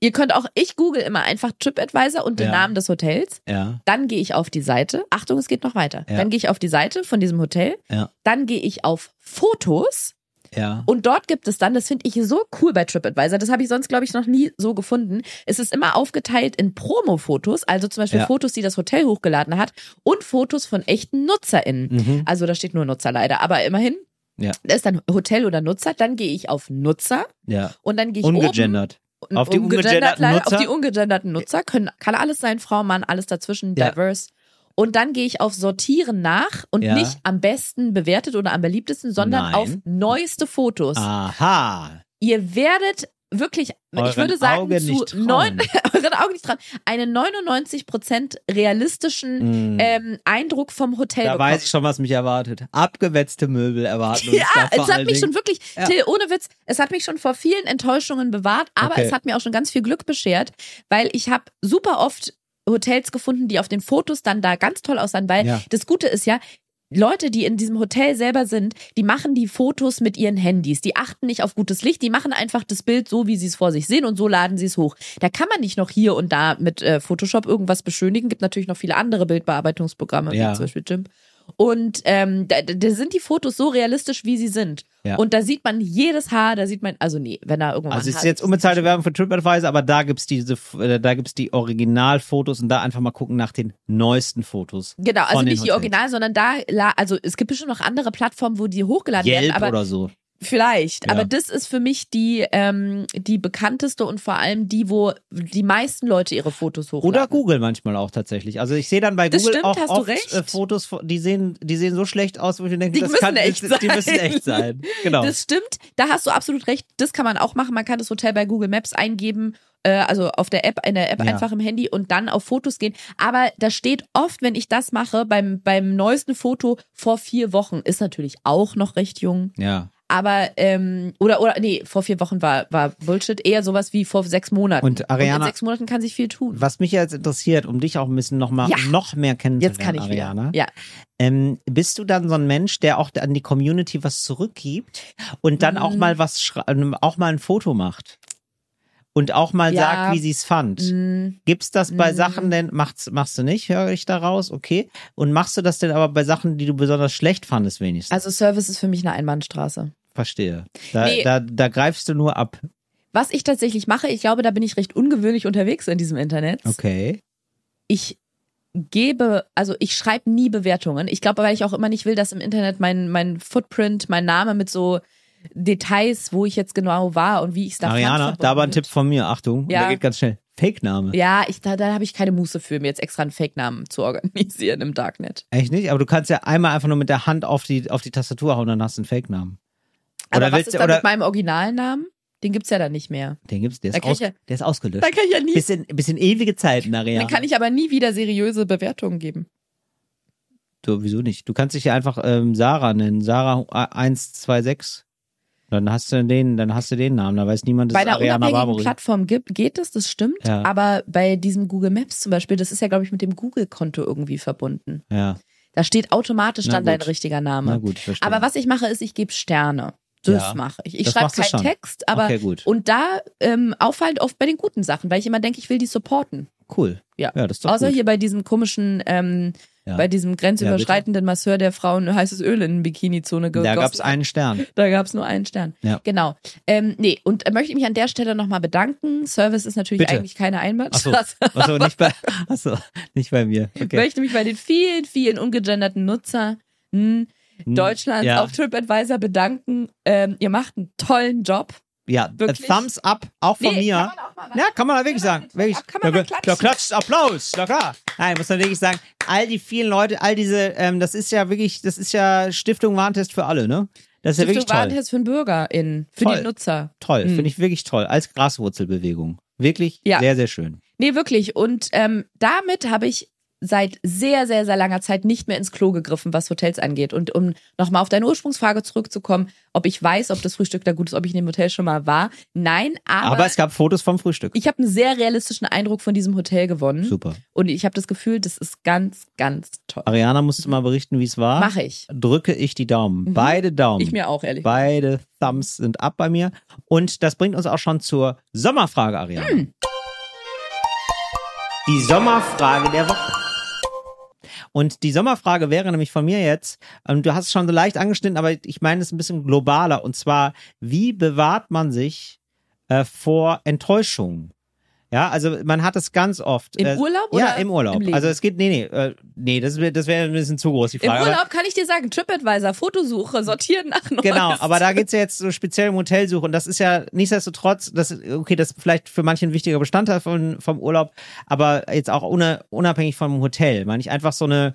Ihr könnt auch, ich google immer einfach TripAdvisor und den Ja. Namen des Hotels. Ja. Dann gehe ich auf die Seite. Achtung, es geht noch weiter. Ja. Dann gehe ich auf die Seite von diesem Hotel. Ja. Dann gehe ich auf Fotos. Ja. Und dort gibt es dann, das finde ich so cool bei TripAdvisor, das habe ich sonst, glaube ich, noch nie so gefunden. Es ist immer aufgeteilt in Promo-Fotos, also zum Beispiel Ja. Fotos, die das Hotel hochgeladen hat und Fotos von echten NutzerInnen. Mhm. Also da steht nur Nutzer leider, aber immerhin. Ja. Da ist dann Hotel oder Nutzer, dann gehe ich auf Nutzer Ja. und dann gehe ich Ungegendert. oben Auf die ungegendert ungegenderten Nutzer? Auf die ungegenderten Nutzer können, kann alles sein, Frau, Mann, alles dazwischen, Ja. diverse. Und dann gehe ich auf Sortieren nach und Ja. nicht am besten bewertet oder am beliebtesten, sondern Nein. auf neueste Fotos. Aha. Ihr werdet wirklich, ich Euren würde sagen, Augen zu neun, [laughs] euren Augen nicht dran, einen 99% realistischen Mm. ähm, Eindruck vom Hotel Da bekommen. weiß ich schon, was mich erwartet. Abgewetzte Möbel erwarten uns Ja, es hat mich Dingen. schon wirklich, Ja. Till, ohne Witz, es hat mich schon vor vielen Enttäuschungen bewahrt, aber Okay. es hat mir auch schon ganz viel Glück beschert, weil ich habe super oft Hotels gefunden, die auf den Fotos dann da ganz toll aussahen, weil Ja. das Gute ist ja, Leute, die in diesem Hotel selber sind, die machen die Fotos mit ihren Handys. Die achten nicht auf gutes Licht, die machen einfach das Bild so, wie sie es vor sich sehen und so laden sie es hoch. Da kann man nicht noch hier und da mit äh, Photoshop irgendwas beschönigen. Gibt natürlich noch viele andere Bildbearbeitungsprogramme, Ja. wie zum Beispiel GIMP. Und ähm, da, da sind die Fotos so realistisch, wie sie sind. Ja. Und da sieht man jedes Haar, da sieht man, also nee, wenn da irgendwann Also es ist Haar jetzt unbezahlte Werbung für TripAdvisor, aber da gibt's diese, äh, da gibt's die Originalfotos und da einfach mal gucken nach den neuesten Fotos. Genau, also nicht die Hotels. Original, sondern da, also es gibt bestimmt noch andere Plattformen, wo die hochgeladen werden, Yelp aber oder so. Vielleicht, Ja. aber das ist für mich die, ähm, die bekannteste und vor allem die, wo die meisten Leute ihre Fotos hochladen. Oder Google manchmal auch tatsächlich. Also ich sehe dann bei Das Google stimmt, auch oft äh, Fotos, die sehen, die sehen so schlecht aus, wo ich denke, Die das müssen kann echt das, die sein. müssen echt sein. Genau. Das stimmt, da hast du absolut recht. Das kann man auch machen. Man kann das Hotel bei Google Maps eingeben, äh, also auf der App, in der App Ja. einfach im Handy und dann auf Fotos gehen. Aber da steht oft, wenn ich das mache, beim, beim neuesten Foto vor vier Wochen, ist natürlich auch noch recht jung. ja. Aber, ähm, oder, oder, nee, vor vier Wochen war, war Bullshit. Eher sowas wie vor sechs Monaten. Und Ariana- in sechs Monaten kann sich viel tun. Was mich jetzt interessiert, um dich auch ein bisschen noch mal Ja. noch mehr kennenzulernen, Jetzt kann ich Ariana. wieder. Ja. Ähm, bist du dann so ein Mensch, der auch an die Community was zurückgibt und dann auch Mhm. mal was ähm, auch mal ein Foto macht? Und auch mal Ja. sagt, wie sie es fand. Mm, Gibt's das bei Mhm. Sachen denn, machst, machst du nicht, höre ich daraus, okay. Und machst du das denn aber bei Sachen, die du besonders schlecht fandest, wenigstens? Also Service ist für mich eine Einbahnstraße. Verstehe. Da, Nee. da, da greifst du nur ab. Was ich tatsächlich mache, ich glaube, da bin ich recht ungewöhnlich unterwegs in diesem Internet. Okay. Ich gebe, also ich schreibe nie Bewertungen. Ich glaube, weil ich auch immer nicht will, dass im Internet mein, mein Footprint, mein Name mit so Details, wo ich jetzt genau war und wie ich es da Ariana, fand, da aber ein Tipp von mir. Achtung, Ja. der geht ganz schnell. Fake-Name. Ja, ich, da, da habe ich keine Muße für, mir jetzt extra einen Fake-Namen zu organisieren im Darknet. Echt nicht? Aber du kannst ja einmal einfach nur mit der Hand auf die, auf die Tastatur hauen, dann hast du einen Fake-Namen. Aber Oder was willst ist dann oder, mit meinem Originalnamen? Den gibt's ja dann nicht mehr. den gibt's, der Da ist, aus, ja- der ist ausgelöscht. Dann kann ich ja nie, Bis in, bis in ewige Zeiten, Ariana. dann kann ich aber nie wieder seriöse Bewertungen geben. Du, wieso nicht? Du kannst dich ja einfach ähm, Sarah nennen. Sarah 126. Dann hast du den, dann hast du den Namen. Da weiß niemand, das Bei einer Ariana unabhängigen. Plattform gibt, geht es, das stimmt. Ja. Aber bei diesem Google Maps zum Beispiel, das ist ja, glaube ich, mit dem Google-Konto irgendwie verbunden. Ja, Da steht automatisch Na dann dein gut. richtiger na Name. gut, ich verstehe. Aber was ich mache, ist, ich gebe Sterne. Das Ja. mache ich. Ich schreibe keinen. Text, aber Okay, gut. und da ähm, auffallend oft bei den guten Sachen, weil ich immer denke, ich will die supporten. Cool. Ja. Ja, das ist doch Außer gut. hier bei diesem komischen, ähm, Ja. bei diesem grenzüberschreitenden Masseur, der Frauen heißes Öl in Bikini-Zone Da gegossen gab's hat. einen Stern. Da gab's nur einen Stern. Ja. Genau. Ähm, nee, und äh, möchte ich mich an der Stelle nochmal bedanken. Service ist natürlich Bitte. eigentlich keine Achso, Einbahnstraße. achso, [laughs] nicht bei, [laughs] achso, nicht bei mir. Ich Okay. möchte mich bei den vielen, vielen ungegenderten Nutzern Hm, Deutschlands ja. auf TripAdvisor bedanken. Ähm, ihr macht einen tollen Job. Ja, Wirklich? Thumbs up, auch von Nee, mir. kann man auch mal- ja, kann man da wirklich sagen. Wirklich. Kann man da, mal da klatschen. klatscht Applaus, na klar. Nein, muss man wirklich sagen, all die vielen Leute, all diese, ähm, das ist ja wirklich, das ist ja Stiftung Warentest für alle, ne? Das ist ja wirklich Stiftung toll. Warentest für den BürgerInnen, für Toll. die Nutzer. Toll, Mhm. finde ich wirklich toll. Als Graswurzelbewegung. Wirklich Ja. sehr, sehr schön. Nee, wirklich. Und ähm, damit habe ich seit sehr, sehr, sehr langer Zeit nicht mehr ins Klo gegriffen, was Hotels angeht. Und um nochmal auf deine Ursprungsfrage zurückzukommen, ob ich weiß, ob das Frühstück da gut ist, ob ich in dem Hotel schon mal war. Nein, aber, Aber, es gab Fotos vom Frühstück. ich habe einen sehr realistischen Eindruck von diesem Hotel gewonnen. Super. Und ich habe das Gefühl, das ist ganz, ganz toll. Ariana, musst du mal berichten, wie es war? Mache ich. Drücke ich die Daumen. Mhm. Beide Daumen. Ich mir auch, ehrlich. Beide Thumbs sind ab bei mir. Und das bringt uns auch schon zur Sommerfrage, Ariana. Hm. Die Sommerfrage der Woche. Und die Sommerfrage wäre nämlich von mir jetzt, ähm, du hast es schon so leicht angeschnitten, aber ich meine es ein bisschen globaler. Und zwar, wie bewahrt man sich äh, vor Enttäuschung? Ja, also man hat es ganz oft. Im äh, Urlaub Ja, oder im Urlaub. im also es geht, nee, nee, äh, nee, das wäre das wär ein bisschen zu groß, die Im Frage. Aber- Urlaub kann ich dir sagen, TripAdvisor, Fotosuche, sortieren nach Neues. Genau, aber da geht's ja jetzt so speziell um Hotelsuche und das ist ja nichtsdestotrotz, das, okay, das ist vielleicht für manche ein wichtiger Bestandteil von, vom Urlaub, aber jetzt auch ohne, unabhängig vom Hotel, meine ich einfach so eine,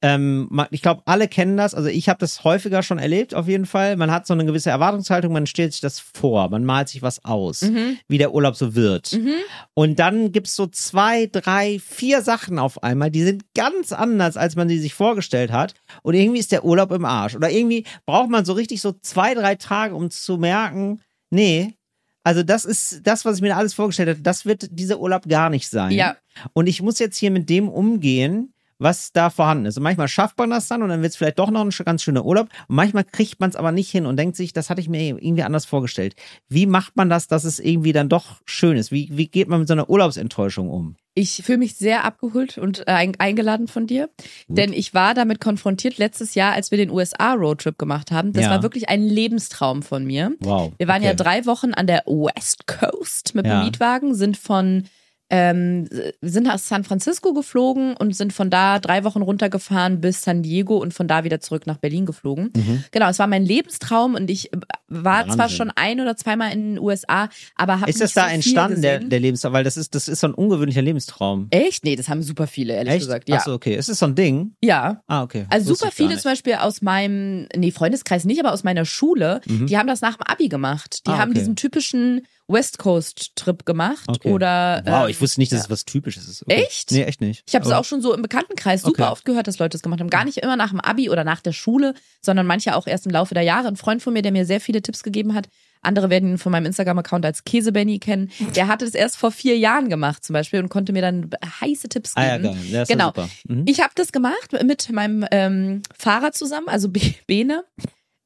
ähm, ich glaube, alle kennen das, also ich habe das häufiger schon erlebt, auf jeden Fall. Man hat so eine gewisse Erwartungshaltung, man stellt sich das vor, man malt sich was aus, Mhm. wie der Urlaub so wird. Mhm. Und dann gibt's so zwei, drei, vier Sachen auf einmal, die sind ganz anders, als man sie sich vorgestellt hat. Und irgendwie ist der Urlaub im Arsch. Oder irgendwie braucht man so richtig so zwei, drei Tage, um zu merken, nee, also das ist das, was ich mir alles vorgestellt habe, das wird dieser Urlaub gar nicht sein. Ja. Und ich muss jetzt hier mit dem umgehen, was da vorhanden ist. Und manchmal schafft man das dann und dann wird es vielleicht doch noch ein ganz schöner Urlaub. Und manchmal kriegt man es aber nicht hin und denkt sich, das hatte ich mir irgendwie anders vorgestellt. Wie macht man das, dass es irgendwie dann doch schön ist? Wie, wie geht man mit so einer Urlaubsenttäuschung um? Ich fühle mich sehr abgeholt und äh, ein- eingeladen von dir, denn ich war damit konfrontiert letztes Jahr, als wir den USA-Roadtrip gemacht haben. Das Ja. war wirklich ein Lebenstraum von mir. Wow. Wir waren ja Okay. drei Wochen an der West Coast mit Ja. dem Mietwagen, sind von ähm, sind nach San Francisco geflogen und sind von da drei Wochen runtergefahren bis San Diego und von da wieder zurück nach Berlin geflogen. Mhm. Genau, es war mein Lebenstraum und ich war Wahnsinn. zwar schon ein oder zweimal in den USA, aber habe Ist das da so entstanden, der, der Lebenstraum? Weil das ist, das ist so ein ungewöhnlicher Lebenstraum. Echt? Nee, das haben super viele, ehrlich Echt? gesagt. Ja. Achso, okay. Ist das so ein Ding? Ja. Ah, okay. Also Wusste super viele zum Beispiel aus meinem, nee, Freundeskreis nicht, aber aus meiner Schule, die haben das nach dem Abi gemacht. Die Mhm. Ah, haben okay. diesen typischen West Coast Trip gemacht Okay. oder Wow, ähm, ich wusste nicht, dass ja. es was Typisches ist. Okay. Echt? Nee, echt nicht. Ich habe es auch schon so im Bekanntenkreis super Okay. oft gehört, dass Leute das gemacht haben. Gar nicht immer nach dem Abi oder nach der Schule, sondern manche auch erst im Laufe der Jahre. Ein Freund von mir, der mir sehr viele Tipps gegeben hat, andere werden ihn von meinem Instagram-Account als Käsebenny kennen, der hatte das erst vor vier Jahren gemacht zum Beispiel und konnte mir dann heiße Tipps Ah geben. ja, geil. Ja, ist Genau. Mhm. Ich habe das gemacht mit meinem ähm, Fahrer zusammen, also Be- Bene.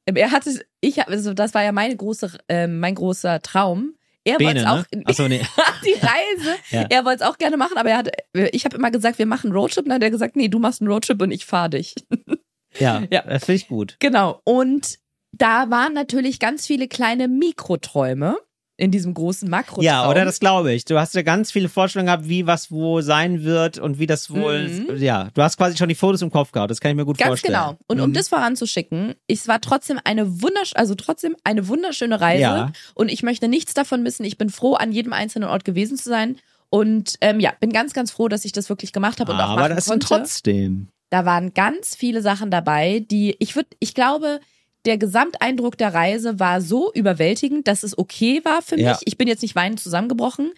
Ähm, Er hatte, ich hab, also das war ja meine große, ähm, mein großer Traum. Er wollte es auch, ne? Achso, nee. [laughs] die Reise. [laughs] Ja. Er wollte es auch gerne machen, aber er hat, ich habe immer gesagt, wir machen einen Roadtrip. Und dann hat er gesagt, nee, du machst einen Roadtrip und ich fahre dich. [laughs] Ja, Ja. das finde ich gut. Genau. Und da waren natürlich ganz viele kleine Mikroträume in diesem großen Makrotraum. Ja, oder das glaube ich. Du hast ja ganz viele Vorstellungen gehabt, wie was wo sein wird und wie das wohl. Mhm. Ja, du hast quasi schon die Fotos im Kopf gehabt. Das kann ich mir gut Ganz vorstellen. genau. Und um Mhm. das voranzuschicken, es war trotzdem eine wundersch also trotzdem eine wunderschöne Reise. Ja. Und ich möchte nichts davon missen. Ich bin froh, an jedem einzelnen Ort gewesen zu sein. Und ähm, ja, bin ganz, ganz froh, dass ich das wirklich gemacht habe und auch Aber machen das konnte. trotzdem. Da waren ganz viele Sachen dabei, die ich würde, ich glaube, der Gesamteindruck der Reise war so überwältigend, dass es okay war für mich. Ja. Ich bin jetzt nicht weinend zusammengebrochen,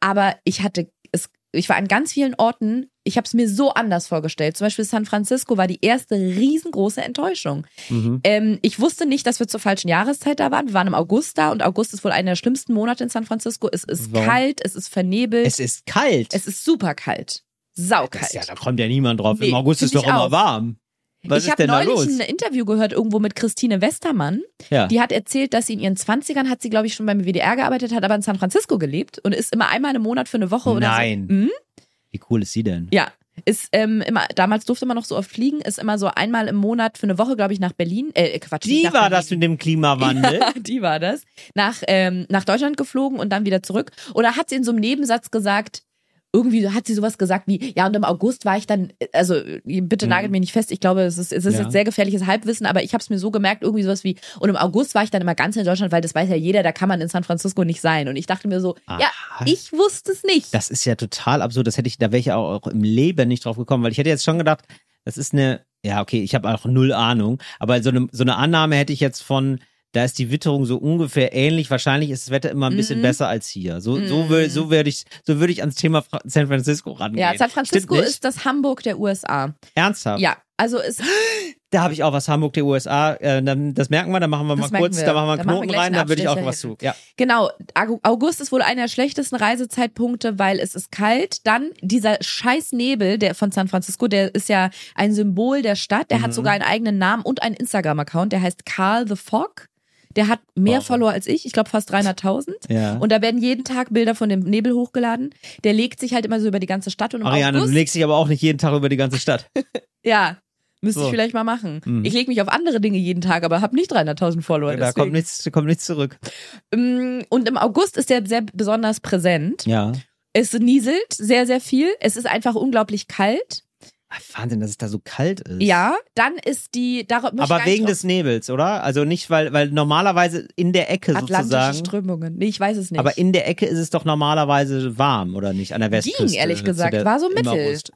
aber ich hatte es, ich war an ganz vielen Orten. Ich habe es mir so anders vorgestellt. Zum Beispiel San Francisco war die erste riesengroße Enttäuschung. Mhm. Ähm, ich wusste nicht, dass wir zur falschen Jahreszeit da waren. Wir waren im August da und August ist wohl einer der schlimmsten Monate in San Francisco. Es ist Warum? kalt, es ist vernebelt, Es ist kalt. es ist super kalt. Saukalt. Ja, da kommt ja niemand drauf. Nee, Im August ist doch immer warm. Was ich habe neulich ein Interview gehört irgendwo mit Christine Westermann. Ja. Die hat erzählt, dass sie in ihren 20ern hat sie, glaube ich, schon beim WDR gearbeitet, hat aber in San Francisco gelebt und ist immer einmal im Monat für eine Woche oder Nein. so. Mhm. Wie cool ist sie denn? Ja. Ist ähm, immer, damals durfte man noch so oft fliegen, ist immer so einmal im Monat für eine Woche, glaube ich, nach Berlin. Äh, Quatsch. Die war Berlin. das mit dem Klimawandel. [laughs] Ja, die war das. Nach, ähm, nach Deutschland geflogen und dann wieder zurück. Da hat sie in so einem Nebensatz gesagt, irgendwie hat sie sowas gesagt wie, ja, und im August war ich dann, also bitte nagelt mich nicht fest, ich glaube, es ist, es ist Mhm. Ja. jetzt sehr gefährliches Halbwissen, aber ich habe es mir so gemerkt, irgendwie sowas wie, und im August war ich dann immer ganz in Deutschland, weil das weiß ja jeder, da kann man in San Francisco nicht sein. Und ich dachte mir so, ja, Aha. ich wusste es nicht. Das ist ja total absurd. Das hätte ich, da wäre ich auch, auch im Leben nicht drauf gekommen, weil ich hätte jetzt schon gedacht, das ist eine, ja, okay, ich habe auch null Ahnung, aber so eine, so eine Annahme hätte ich jetzt von, da ist die Witterung so ungefähr ähnlich. Wahrscheinlich ist das Wetter immer ein bisschen Mhm. besser als hier. So, so, wür- so würde ich, so würde ich ans Thema Fra San Francisco rangehen. ja, San Francisco ist das Hamburg der USA. ernsthaft. Ja, also es, [gasps] Da habe ich auch was Hamburg der USA. Äh, dann, das merken wir, da machen wir Das mal kurz, merken da wir. machen wir Da einen wir Knoten gleich rein, da würde ich auch was zu. Ja. Genau, August ist wohl einer der schlechtesten Reisezeitpunkte, weil es ist kalt. Dann dieser scheiß Nebel der von San Francisco, der ist ja ein Symbol der Stadt. Der Mhm. hat sogar einen eigenen Namen und einen Instagram-Account. Der heißt Carl the Fog. Der hat mehr Wow. Follower als ich. Ich glaube fast 300.000. Ja. Und da werden jeden Tag Bilder von dem Nebel hochgeladen. Der legt sich halt immer so über die ganze Stadt und im Ariane, August, du legst dich aber auch nicht jeden Tag über die ganze Stadt. [laughs] ja, müsste So. ich vielleicht mal machen. Mhm. Ich lege mich auf andere Dinge jeden Tag, aber habe nicht 300.000 Follower. da deswegen. kommt nichts, da kommt nichts zurück. Mm, Und im August ist der sehr besonders präsent. Ja. Es nieselt sehr, sehr viel. Es ist einfach unglaublich kalt. Ach, Wahnsinn, dass es da so kalt ist. Ja, dann ist die, darauf Aber wegen des Nebels, oder? Also nicht, weil, weil normalerweise in der Ecke Atlantische sozusagen. Strömungen. Nee, ich weiß es nicht. Aber in der Ecke ist es doch normalerweise warm, oder nicht? An der Westküste. ging, ehrlich gesagt, war so mittel.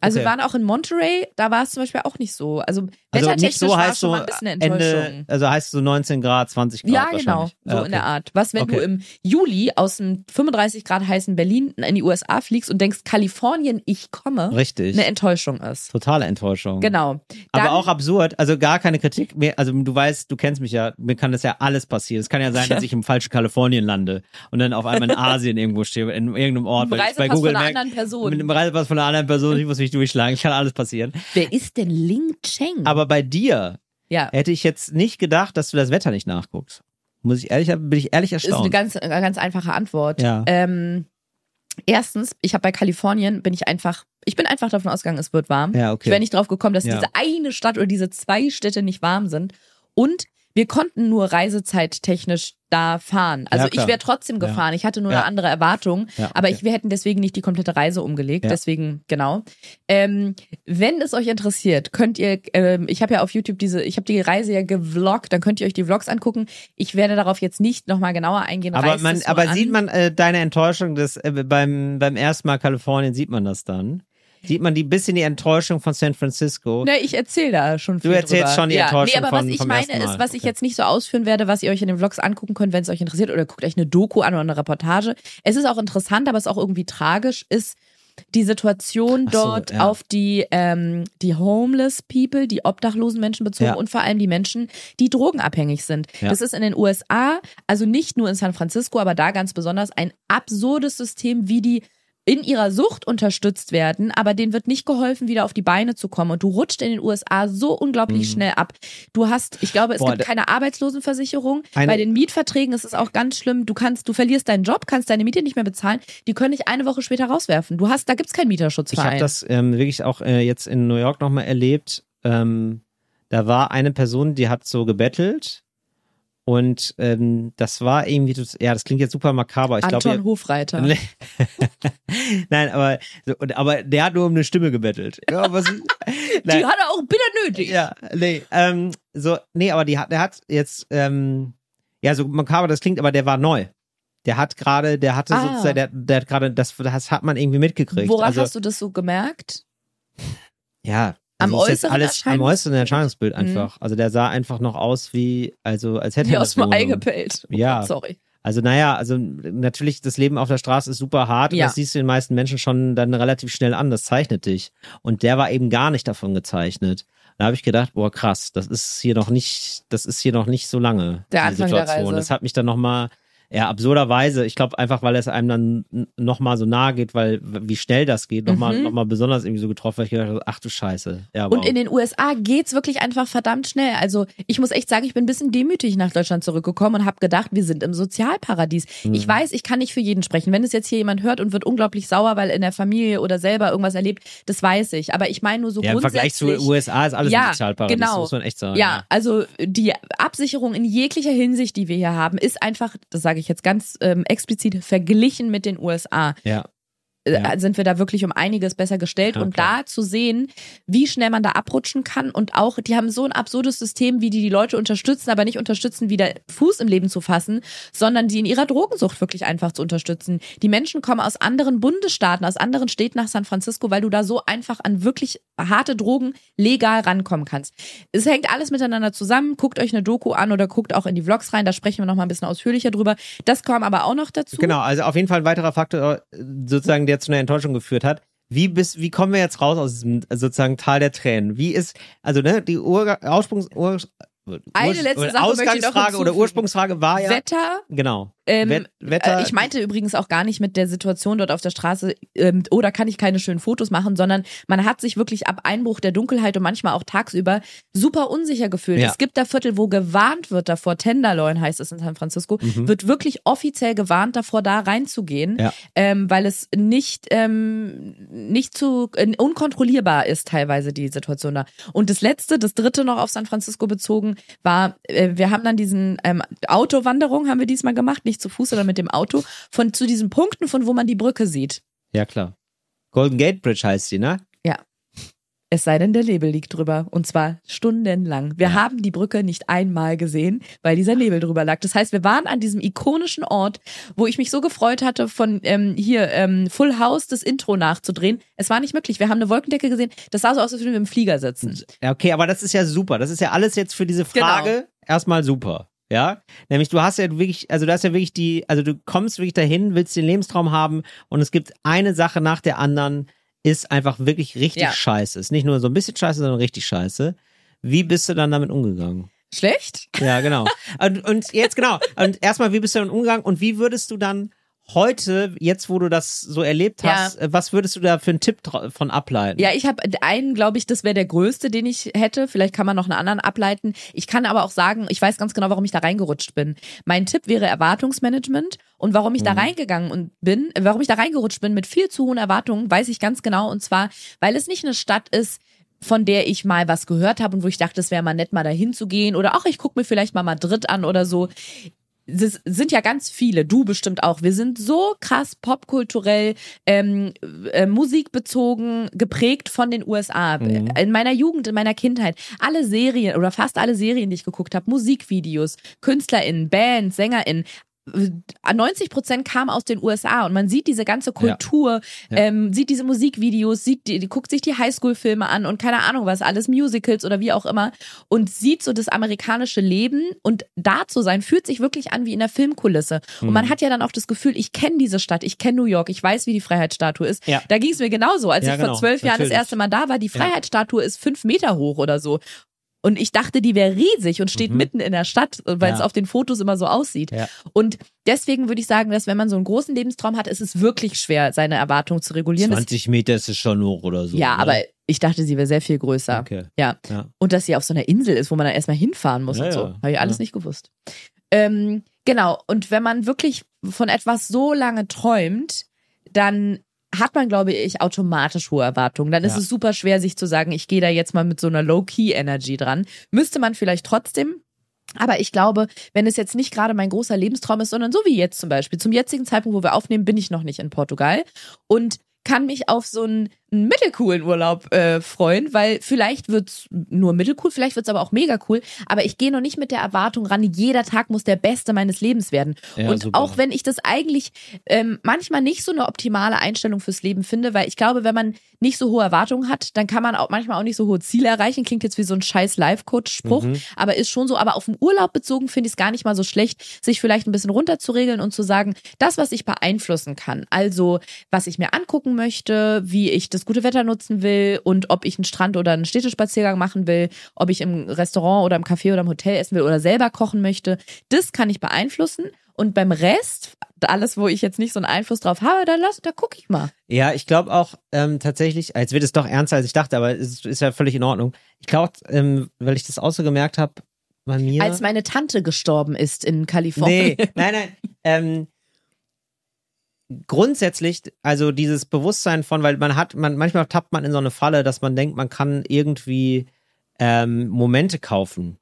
Also Okay. wir waren auch in Monterey, da war es zum Beispiel auch nicht so. Also also wettertechnisch so war heißt schon so mal ein bisschen Enttäuschung. Ende, also heißt so 19 Grad, 20 Grad ja, genau, so Ja, in der okay. Art. Was, wenn du Okay. im Juli aus dem 35 Grad heißen Berlin in die USA fliegst und denkst, Kalifornien, ich komme, Richtig. eine Enttäuschung ist. Totale Enttäuschung. Genau. Aber Dann- auch absurd, also gar keine Kritik mehr. Also du weißt, du kennst mich ja, mir kann das ja alles passieren. Es kann ja sein, Ja. dass ich im falschen Kalifornien lande und dann auf einmal in [laughs] Asien irgendwo stehe, in irgendeinem Ort. Weil ich bei Google von einer merke, anderen Person. Mit einem Reisepass von einer anderen Person, ich muss mich durchschlagen, kann alles passieren. Wer ist denn Ling Cheng? Aber bei dir ja. hätte ich jetzt nicht gedacht, dass du das Wetter nicht nachguckst. Muss ich ehrlich, bin ich ehrlich ist eine erstaunt. ganz, eine ganz einfache Antwort. Ja. Ähm, erstens, ich habe bei Kalifornien, bin ich einfach, ich bin einfach davon ausgegangen, es wird warm. Ja, okay. Ich wäre nicht drauf gekommen, dass Ja. diese eine Stadt oder diese zwei Städte nicht warm sind. Und wir konnten nur reisezeittechnisch da fahren. Also Ja, ich wäre trotzdem Ja. gefahren. Ich hatte nur Ja. eine andere Erwartung. Ja, Aber ich, wir hätten deswegen nicht die komplette Reise umgelegt. Ja. Deswegen, genau. Ähm, wenn es euch interessiert, könnt ihr, ähm, ich habe ja auf YouTube diese, ich habe die Reise ja gevloggt, dann könnt ihr euch die Vlogs angucken. Ich werde darauf jetzt nicht nochmal genauer eingehen. aber man, aber an. sieht man äh, deine Enttäuschung des, äh, beim, beim ersten Mal Kalifornien, sieht man das dann? Sieht man die bisschen die Enttäuschung von San Francisco? Ne, ich erzähle da schon viel erzählst drüber. schon die ja. Enttäuschung Nee, aber von- was ich meine ist, was ich jetzt nicht so ausführen werde, was ihr euch in den Vlogs angucken könnt, wenn es euch interessiert, oder guckt euch eine Doku an oder eine Reportage. Es ist auch interessant, aber es ist auch irgendwie tragisch, ist die Situation so, dort ja. auf die, ähm, die homeless people, die obdachlosen Menschen bezogen Ja. und vor allem die Menschen, die drogenabhängig sind. Ja. Das ist in den USA, also nicht nur in San Francisco, aber da ganz besonders ein absurdes System, wie die in ihrer Sucht unterstützt werden, aber denen wird nicht geholfen, wieder auf die Beine zu kommen. Und du rutscht in den USA so unglaublich schnell ab. Du hast, ich glaube, es Mhm. Boah, gibt keine Arbeitslosenversicherung. Bei den Mietverträgen ist es auch ganz schlimm. Du kannst, du verlierst deinen Job, kannst deine Miete nicht mehr bezahlen. Die können dich eine Woche später rauswerfen. Du hast, da gibt's keinen Ich Mieterschutzverein. habe das ähm, wirklich auch äh, jetzt in New York nochmal erlebt. Ähm, da war eine Person, die hat so gebettelt. Und ähm, das war irgendwie, das- ja, das klingt jetzt super makaber. Ich Anton glaube, Hofreiter. Nee. [laughs] Nein, aber, aber der hat nur um eine Stimme gebettelt. Ja, was, [laughs] Die nein, hat er auch bitter nötig. ja, nee, ähm, so, nee, aber die hat, der hat jetzt, ähm, ja, so makaber das klingt, aber der war neu. Der hat gerade, der hatte Ah. sozusagen, der, der hat gerade, das, das hat man irgendwie mitgekriegt. Woran also, hast du das so gemerkt? ja. Am also ist jetzt äußeren alles am Erscheinungsbild? äußeren Erscheinungsbild einfach. Also der sah einfach noch aus wie, also als hätte Wie er aus dem Ei gepellt. Oh Ja. Sorry. Also naja, also natürlich, das Leben auf der Straße ist super hart und Ja. das siehst du den meisten Menschen schon dann relativ schnell an, das zeichnet dich. Und der war eben gar nicht davon gezeichnet. Da habe ich gedacht, boah krass, das ist hier noch nicht, das ist hier noch nicht so lange, Der die Anfang der Situation. Reise. Das hat mich dann nochmal, ja, absurderweise, ich glaube einfach, weil es einem dann nochmal so nahe geht, weil wie schnell das geht, nochmal Mhm. noch mal besonders irgendwie so getroffen, weil ich gedacht habe, ach du Scheiße. Ja, Und wow. in den USA geht's wirklich einfach verdammt schnell. Also ich muss echt sagen, ich bin ein bisschen demütig nach Deutschland zurückgekommen und habe gedacht, wir sind im Sozialparadies. Mhm. Ich weiß, ich kann nicht für jeden sprechen. Wenn es jetzt hier jemand hört und wird unglaublich sauer, weil in der Familie oder selber irgendwas erlebt, das weiß ich. Aber ich meine nur so ja, im Vergleich grundsätzlich. zu USA ist alles Ja, ein Sozialparadies, genau. muss man echt sagen. Ja, also die Absicherung in jeglicher Hinsicht, die wir hier haben, ist einfach, das sage ich jetzt ganz ähm, explizit, verglichen mit den USA. Ja. Äh, Ja. sind wir da wirklich um einiges besser gestellt. Ja, und klar. da zu sehen, wie schnell man da abrutschen kann und auch, die haben so ein absurdes System, wie die die Leute unterstützen, aber nicht unterstützen, wieder Fuß im Leben zu fassen, sondern die in ihrer Drogensucht wirklich einfach zu unterstützen. Die Menschen kommen aus anderen Bundesstaaten, aus anderen Städten nach San Francisco, weil du da so einfach an wirklich harte Drogen legal rankommen kannst. Es hängt alles miteinander zusammen. Guckt euch eine Doku an oder guckt auch in die Vlogs rein. Da sprechen wir noch mal ein bisschen ausführlicher drüber. Das kam aber auch noch dazu. Genau, also auf jeden Fall ein weiterer Faktor, äh, sozusagen, der zu einer Enttäuschung geführt hat. Wie bist, wie kommen wir jetzt raus aus diesem sozusagen Tal der Tränen? Wie ist, also ne, die Ur Ursprungs, Ur, Eine letzte oder Sache Ausgangsfrage oder. Ursprungsfrage war ja, Wetter. genau. Ähm, Wet- Wetter. Äh, Ich meinte übrigens auch gar nicht mit der Situation dort auf der Straße, ähm, oh, da kann ich keine schönen Fotos machen, sondern man hat sich wirklich ab Einbruch der Dunkelheit und manchmal auch tagsüber super unsicher gefühlt. Ja. Es gibt da Viertel, wo gewarnt wird davor, Tenderloin heißt es in San Francisco, wird wirklich offiziell gewarnt davor, da reinzugehen, Mhm. Ja. ähm, weil es nicht, ähm, nicht zu äh, unkontrollierbar ist teilweise die Situation da. Und das letzte, das dritte noch auf San Francisco bezogen, war, äh, wir haben dann diesen ähm, Autowanderung haben wir diesmal gemacht, nicht zu Fuß, sondern mit dem Auto, von zu diesen Punkten, von wo man die Brücke sieht. ja, klar. Golden Gate Bridge heißt sie, ne? Es sei denn, der Nebel liegt drüber. Und zwar stundenlang. Wir haben die Brücke nicht einmal gesehen, weil dieser Nebel drüber lag. Das heißt, wir waren an diesem ikonischen Ort, wo ich mich so gefreut hatte, von ähm, hier ähm, Full House das Intro nachzudrehen. Es war nicht möglich. Wir haben eine Wolkendecke gesehen. Das sah so aus, als würden wir im Flieger sitzen. Ja, okay, aber das ist ja super. Das ist ja alles jetzt für diese Genau. Frage erstmal super. Ja, nämlich du hast ja wirklich, also du hast ja wirklich die, also du kommst wirklich dahin, willst den Lebenstraum haben und es gibt eine Sache nach der anderen, ist einfach wirklich richtig Ja. scheiße. Ist nicht nur so ein bisschen scheiße, sondern richtig scheiße. Wie bist du dann damit umgegangen? Schlecht? Ja, genau. [laughs] und, und jetzt genau. Und erstmal, wie bist du damit umgegangen und wie würdest du dann heute, jetzt wo du das so erlebt Ja. hast, äh, was würdest du da für einen Tipp von ableiten? Ja, ich habe einen, glaube ich, das wäre der größte, den ich hätte. Vielleicht kann man noch einen anderen ableiten. Ich kann aber auch sagen, ich weiß ganz genau, warum ich da reingerutscht bin. Mein Tipp wäre Erwartungsmanagement und warum ich da reingegangen und bin, äh, warum ich da reingerutscht bin mit viel zu hohen Erwartungen, weiß ich ganz genau. Und zwar, weil es nicht eine Stadt ist, von der ich mal was gehört habe und wo ich dachte, es wäre mal nett, mal dahin zu gehen oder ach, ich gucke mir vielleicht mal Madrid an oder so es sind ja ganz viele, du bestimmt auch. Wir sind so krass popkulturell, ähm, äh, musikbezogen, geprägt von den USA. In meiner Jugend, in meiner Kindheit, alle Serien oder fast alle Serien, die ich geguckt habe, Musikvideos, KünstlerInnen, Bands, SängerInnen, 90 Prozent kam aus den USA und man sieht diese ganze Kultur, Ja. Ähm, sieht diese Musikvideos, sieht die, die guckt sich die Highschool-Filme an und keine Ahnung was, alles Musicals oder wie auch immer und sieht so das amerikanische Leben und da zu sein, fühlt sich wirklich an wie in der Filmkulisse. Und Mhm. man hat ja dann auch das Gefühl, ich kenne diese Stadt, ich kenne New York, ich weiß, wie die Freiheitsstatue ist. Ja. Da ging es mir genauso, als Ja, ich genau, vor zwölf Jahren das erste Mal da war. Die Freiheitsstatue ist fünf Meter hoch oder so. Und ich dachte, die wäre riesig und steht mitten in der Stadt, weil es Mhm. Ja. auf den Fotos immer so aussieht. Ja. Und deswegen würde ich sagen, dass wenn man so einen großen Lebenstraum hat, ist es wirklich schwer, seine Erwartungen zu regulieren. Das, 20 Meter ist es schon hoch oder so. ja, ne? aber ich dachte, sie wäre sehr viel größer. Okay. Ja. Ja. Und dass sie auf so einer Insel ist, wo man dann erstmal hinfahren muss und so. Habe ich alles nicht gewusst. Ähm, genau. Und wenn man wirklich von etwas so lange träumt, dann hat man, glaube ich, automatisch hohe Erwartungen. Dann ist Ja. es super schwer, sich zu sagen, ich gehe da jetzt mal mit so einer Low-Key-Energy dran. Müsste man vielleicht trotzdem. Aber ich glaube, wenn es jetzt nicht gerade mein großer Lebenstraum ist, sondern so wie jetzt zum Beispiel, zum jetzigen Zeitpunkt, wo wir aufnehmen, bin ich noch nicht in Portugal und kann mich auf so einen, einen mittelcoolen Urlaub äh, freuen, weil vielleicht wird's nur mittelcool, vielleicht wird's aber auch mega cool, aber ich gehe noch nicht mit der Erwartung ran, jeder Tag muss der beste meines Lebens werden. Ja, und super. auch wenn ich das eigentlich ähm, manchmal nicht so eine optimale Einstellung fürs Leben finde, weil ich glaube, wenn man nicht so hohe Erwartungen hat, dann kann man auch manchmal auch nicht so hohe Ziele erreichen. Klingt jetzt wie so ein scheiß Life-Coach-Spruch, Mhm. aber ist schon so. Aber auf den Urlaub bezogen finde ich es gar nicht mal so schlecht, sich vielleicht ein bisschen runterzuregeln und zu sagen, das, was ich beeinflussen kann, also was ich mir angucken möchte, wie ich das gute Wetter nutzen will und ob ich einen Strand oder einen Städtespaziergang machen will, ob ich im Restaurant oder im Café oder im Hotel essen will oder selber kochen möchte, das kann ich beeinflussen. Und beim Rest, alles, wo ich jetzt nicht so einen Einfluss drauf habe, da lass, da gucke ich mal. Ja, ich glaube auch ähm, tatsächlich, jetzt wird es doch ernster, als ich dachte, aber es ist, ist ja völlig in Ordnung. Ich glaube, ähm, weil ich das auch so gemerkt habe, bei mir. Als meine Tante gestorben ist in Kalifornien. Nee, nein, nein. [laughs] Ähm, grundsätzlich, also dieses Bewusstsein von, weil man hat, man manchmal tappt man in so eine Falle, dass man denkt, man kann irgendwie ähm, Momente kaufen.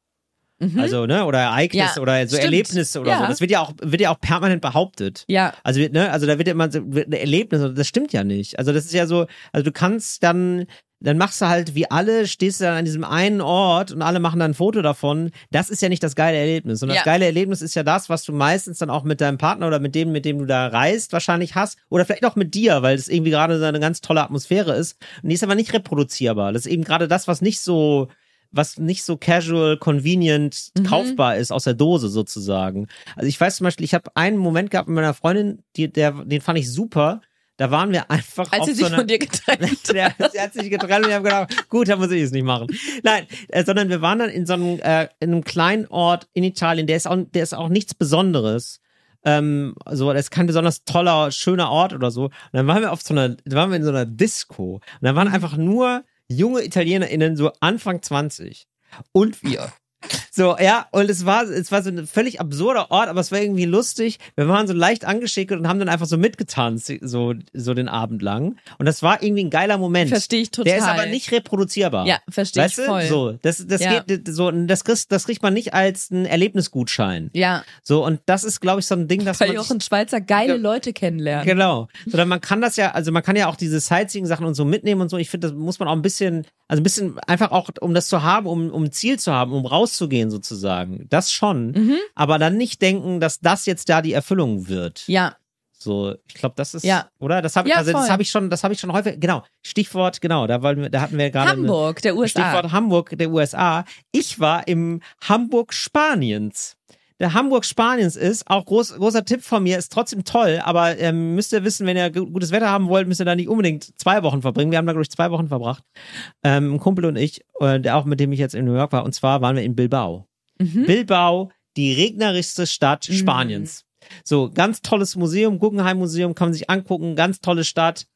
Mhm. Also, ne, oder Ereignisse Ja, oder so stimmt. Erlebnisse oder Ja. so. Das wird ja auch, wird ja auch permanent behauptet. Ja. Also, ne, also da wird ja immer so wird ein Erlebnis, das stimmt ja nicht. Also, das ist ja so, also du kannst dann, dann machst du halt wie alle, stehst du dann an diesem einen Ort und alle machen dann ein Foto davon. Das ist ja nicht das geile Erlebnis. Und das Ja. geile Erlebnis ist ja das, was du meistens dann auch mit deinem Partner oder mit dem, mit dem du da reist, wahrscheinlich hast. Oder vielleicht auch mit dir, weil es irgendwie gerade so eine ganz tolle Atmosphäre ist. Und die ist aber nicht reproduzierbar. Das ist eben gerade das, was nicht so, was nicht so casual, convenient Mhm. kaufbar ist aus der Dose sozusagen. Also ich weiß zum Beispiel, ich habe einen Moment gehabt mit meiner Freundin, die, der, den fand ich super. Da waren wir einfach Als sie so sich einer, von dir getrennt [laughs] der, sie hat sich getrennt und ich habe gedacht, gut, dann muss ich es nicht machen. Nein, äh, sondern wir waren dann in so einem, äh, in einem kleinen Ort in Italien, der ist auch, der ist auch nichts Besonderes. Ähm, so, das ist kein besonders toller, schöner Ort oder so. Und dann waren wir auf so einer, waren wir in so einer Disco. Und da Mhm. waren einfach nur junge ItalienerInnen, so Anfang 20. Und wir. So, ja, und es war, es war so ein völlig absurder Ort, aber es war irgendwie lustig. Wir waren so leicht angeschickt und haben dann einfach so mitgetanzt, so, so den Abend lang. Und das war irgendwie ein geiler Moment. Verstehe ich total. Der ist aber nicht reproduzierbar. Ja, verstehe ich weißt voll. du? So, das, das Ja. geht, so, das kriegst, das kriegt man nicht als einen Erlebnisgutschein. Ja, So, und das ist, glaube ich, so ein Ding, dass weil man. Jochen Schweizer geile Ja. Leute kennenlernen. Genau. Sondern man kann das ja, also man kann ja auch diese Sightseeing-Sachen und so mitnehmen und so. Ich finde, das muss man auch ein bisschen, also ein bisschen einfach auch, um das zu haben, um, um ein Ziel zu haben, um rauszugehen sozusagen. Das schon. Mhm. Aber dann nicht denken, dass das jetzt da die Erfüllung wird. Ja, So, ich glaube, das ist, Ja. oder? Das habe Ja, also das voll. habe ich schon, das habe ich schon häufig, genau. Stichwort, genau, da wollen wir, da hatten wir gerade eine- Hamburg, der USA. Stichwort Hamburg der USA. Ich war im Hamburg Spaniens. Der Hamburg Spaniens ist, auch groß, großer Tipp von mir, ist trotzdem toll, aber ähm, müsst ihr wissen, wenn ihr gu- gutes Wetter haben wollt, müsst ihr da nicht unbedingt zwei Wochen verbringen. Wir haben da, glaube ich, zwei Wochen verbracht. Ähm, ein Kumpel und ich, äh, der auch mit dem ich jetzt in New York war, und zwar waren wir in Bilbao. Mhm. Bilbao, die regnerischste Stadt Mhm. Spaniens. So, ganz tolles Museum, Guggenheim Museum, kann man sich angucken, ganz tolle Stadt.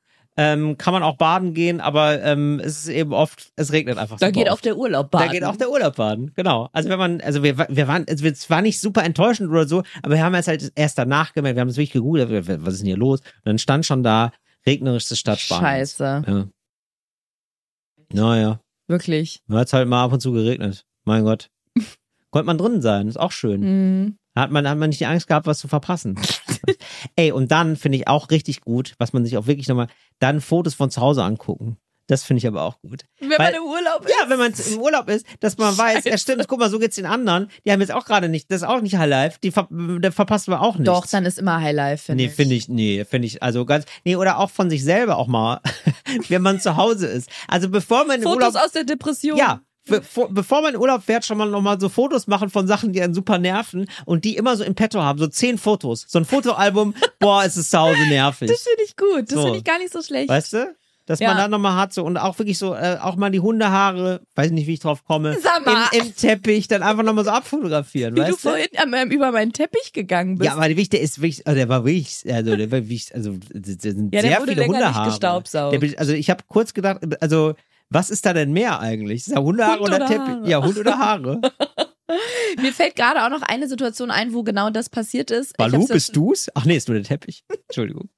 Ähm, kann man auch baden gehen, aber ähm, es ist eben oft, es regnet einfach Da geht oft. auch der Urlaub baden. Da geht auch der Urlaub baden, genau. Also wenn man, also wir, wir waren, also es war nicht super enttäuschend oder so, aber wir haben es halt erst danach gemerkt, wir haben es wirklich gegoogelt, was ist denn hier los? Und dann stand schon da, regnerischste Stadt Spaniens. Scheiße, Ja. Naja, wirklich. da hat es halt mal ab und zu geregnet. Mein Gott. [laughs] Konnte man drin sein, ist auch schön. Mhm. Da hat man, hat man nicht die Angst gehabt, was zu verpassen. [laughs] Ey, und dann finde ich auch richtig gut, was man sich auch wirklich nochmal, dann Fotos von zu Hause angucken. Das finde ich aber auch gut. Wenn Weil- man im Urlaub ist. Ja, wenn man im Urlaub ist, dass man weiß, ja Scheiße. stimmt, guck mal, so geht's den anderen. Die haben jetzt auch gerade nicht, das ist auch nicht High Life, die ver der verpassen wir auch nicht. Doch, dann ist immer Highlife, finde Nee, ich. finde ich, nee, finde ich, also ganz, nee, oder auch von sich selber auch mal, [laughs] wenn man zu Hause ist. Also bevor man in Fotos Urlaub, aus der Depression. ja, bevor, bevor man in Urlaub fährt, schon mal nochmal so Fotos machen von Sachen, die einen super nerven und die immer so im Petto haben, so zehn Fotos. So ein Fotoalbum, [laughs] boah, ist es zu Hause nervig. Das finde ich gut. Das So. finde ich gar nicht so schlecht. Weißt du? Dass Ja. man dann nochmal hat so und auch wirklich so, äh, auch mal die Hundehaare, weiß nicht, wie ich drauf komme. Im, im Teppich dann einfach nochmal so abfotografieren, Wie du weißt du? vorhin am- ähm, über meinen Teppich gegangen bist. Ja, aber der Wichtig ist wirklich, also der war wirklich, also der war wirklich, also das sind Ja, der sehr wurde viele länger nicht Hundehaare. gestaubsaugt. Der, also ich habe kurz gedacht, also was ist da denn mehr eigentlich? Ist da Hundehaare Hund oder, oder Teppich? Haare? Ja, Hund oder Haare. [laughs] Mir fällt gerade auch noch eine Situation ein, wo genau das passiert ist. Balu, ich habe es bist du's? Ach nee, ist nur der Teppich. [laughs] Entschuldigung.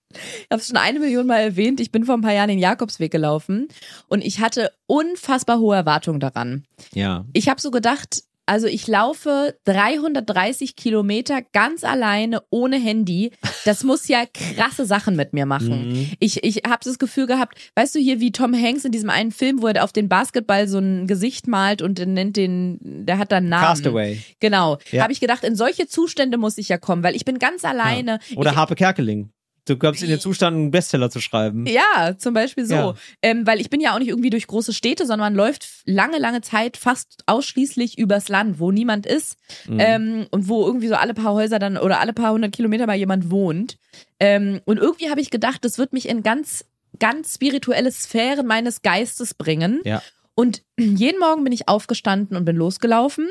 schon eine Million Mal erwähnt. Ich bin vor ein paar Jahren den Jakobsweg gelaufen und ich hatte unfassbar hohe Erwartungen daran. Ja. Ich habe so gedacht, also ich laufe 330 Kilometer ganz alleine ohne Handy. Das muss ja krasse Sachen mit mir machen. Mhm. Ich, ich habe das Gefühl gehabt, weißt du hier, wie Tom Hanks in diesem einen Film, wo er auf den Basketball so ein Gesicht malt und nennt den, der hat dann einen Namen. Castaway. Genau. Ja. Habe ich gedacht, in solche Zustände muss ich ja kommen, weil ich bin ganz alleine. Oder ich, Harpe Kerkeling. Du kommst in den Zustand, einen Bestseller zu schreiben. ja, zum Beispiel so. Ja. Ähm, weil ich bin ja auch nicht irgendwie durch große Städte, sondern man läuft lange, lange Zeit fast ausschließlich übers Land, wo niemand ist Mhm. ähm, und wo irgendwie so alle paar Häuser dann oder alle paar hundert Kilometer mal jemand wohnt. Ähm, und irgendwie habe ich gedacht, das wird mich in ganz, ganz spirituelle Sphären meines Geistes bringen. Ja. Und jeden Morgen bin ich aufgestanden und bin losgelaufen.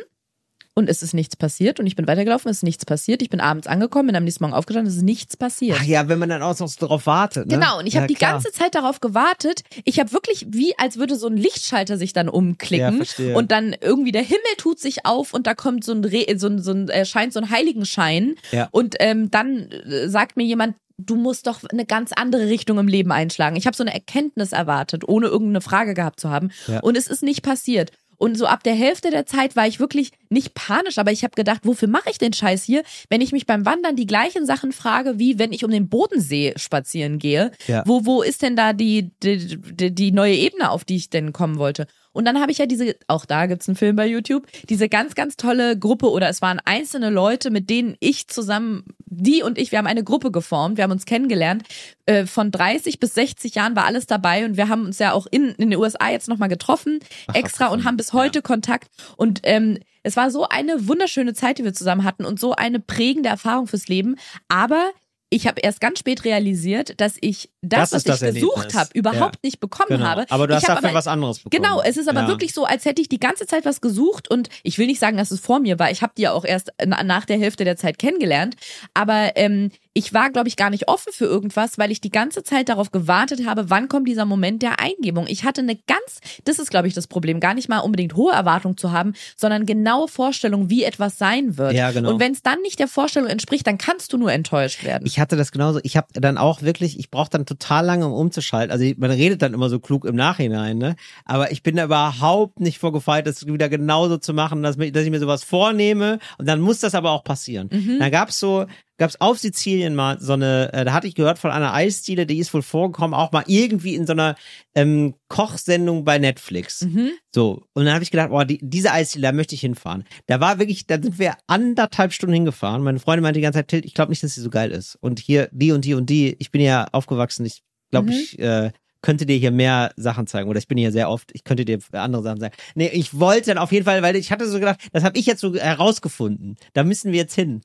Und es ist nichts passiert. Und ich bin weitergelaufen, es ist nichts passiert. Ich bin abends angekommen, bin am nächsten Morgen aufgestanden, es ist nichts passiert. Ach ja, wenn man dann auch noch so drauf wartet. Ne? Genau, und ich habe ja, die klar. ganze Zeit darauf gewartet. Ich habe wirklich, wie als würde so ein Lichtschalter sich dann Ja, umklicken verstehe. und dann irgendwie der Himmel tut sich auf und da kommt so ein, Re so ein, so ein erscheint so ein Heiligenschein Ja. und ähm, dann äh, sagt mir jemand, du musst doch eine ganz andere Richtung im Leben einschlagen. Ich habe so eine Erkenntnis erwartet, ohne irgendeine Frage gehabt zu haben Ja. und es ist nicht passiert. Und so ab der Hälfte der Zeit war ich wirklich nicht panisch, aber ich habe gedacht, wofür mache ich den Scheiß hier, wenn ich mich beim Wandern die gleichen Sachen frage, wie wenn ich um den Bodensee spazieren gehe. Ja. Wo, wo ist denn da die, die, die, die neue Ebene, auf die ich denn kommen wollte? Und dann habe ich ja diese, auch da gibt's einen Film bei YouTube, diese ganz, ganz tolle Gruppe oder es waren einzelne Leute, mit denen ich zusammen, die und ich, wir haben eine Gruppe geformt, wir haben uns kennengelernt. Äh, von 30 bis 60 Jahren war alles dabei und wir haben uns ja auch in, in den USA jetzt nochmal getroffen, extra und haben bis heute Kontakt. Und ähm, es war so eine wunderschöne Zeit, die wir zusammen hatten und so eine prägende Erfahrung fürs Leben. Aber ich habe erst ganz spät realisiert, dass ich das, Das was das ich gesucht Erlebnis. habe, überhaupt Ja. nicht bekommen Genau. habe. Aber du hast dafür aber- was anderes bekommen. Genau, es ist aber Ja. wirklich so, als hätte ich die ganze Zeit was gesucht und ich will nicht sagen, dass es vor mir war. Ich habe die ja auch erst na- nach der Hälfte der Zeit kennengelernt. Aber ähm, ich war, glaube ich, gar nicht offen für irgendwas, weil ich die ganze Zeit darauf gewartet habe, wann kommt dieser Moment der Eingebung. Ich hatte eine ganz, das ist, glaube ich, das Problem, gar nicht mal unbedingt hohe Erwartungen zu haben, sondern genaue Vorstellungen, wie etwas sein wird. Ja, genau. Und wenn es dann nicht der Vorstellung entspricht, dann kannst du nur enttäuscht werden. Ich hatte das genauso. Ich habe dann auch wirklich, ich brauche dann total lange, um umzuschalten. Also man redet dann immer so klug im Nachhinein, ne? Aber ich bin da überhaupt nicht vorgefeilt, das wieder genauso zu machen, dass, dass ich mir sowas vornehme und dann muss das aber auch passieren. Mhm. Da gab's so, gab's auf Sizilien mal so eine, äh, da hatte ich gehört von einer Eisdiele, die ist wohl vorgekommen, auch mal irgendwie in so einer ähm, Kochsendung bei Netflix. Mhm. So, und dann habe ich gedacht, boah, die, diese Eisdiele, da möchte ich hinfahren. Da war wirklich, da sind wir anderthalb Stunden hingefahren. Meine Freundin meinte die ganze Zeit, Tilt, ich glaube nicht, dass sie so geil ist. Und hier, die und die und die, ich bin ja aufgewachsen, ich glaube, Mhm. ich äh, könnte dir hier mehr Sachen zeigen. Oder ich bin hier sehr oft, ich könnte dir andere Sachen zeigen. Nee, ich wollte dann auf jeden Fall, weil ich hatte so gedacht, das habe ich jetzt so herausgefunden. Da müssen wir jetzt hin.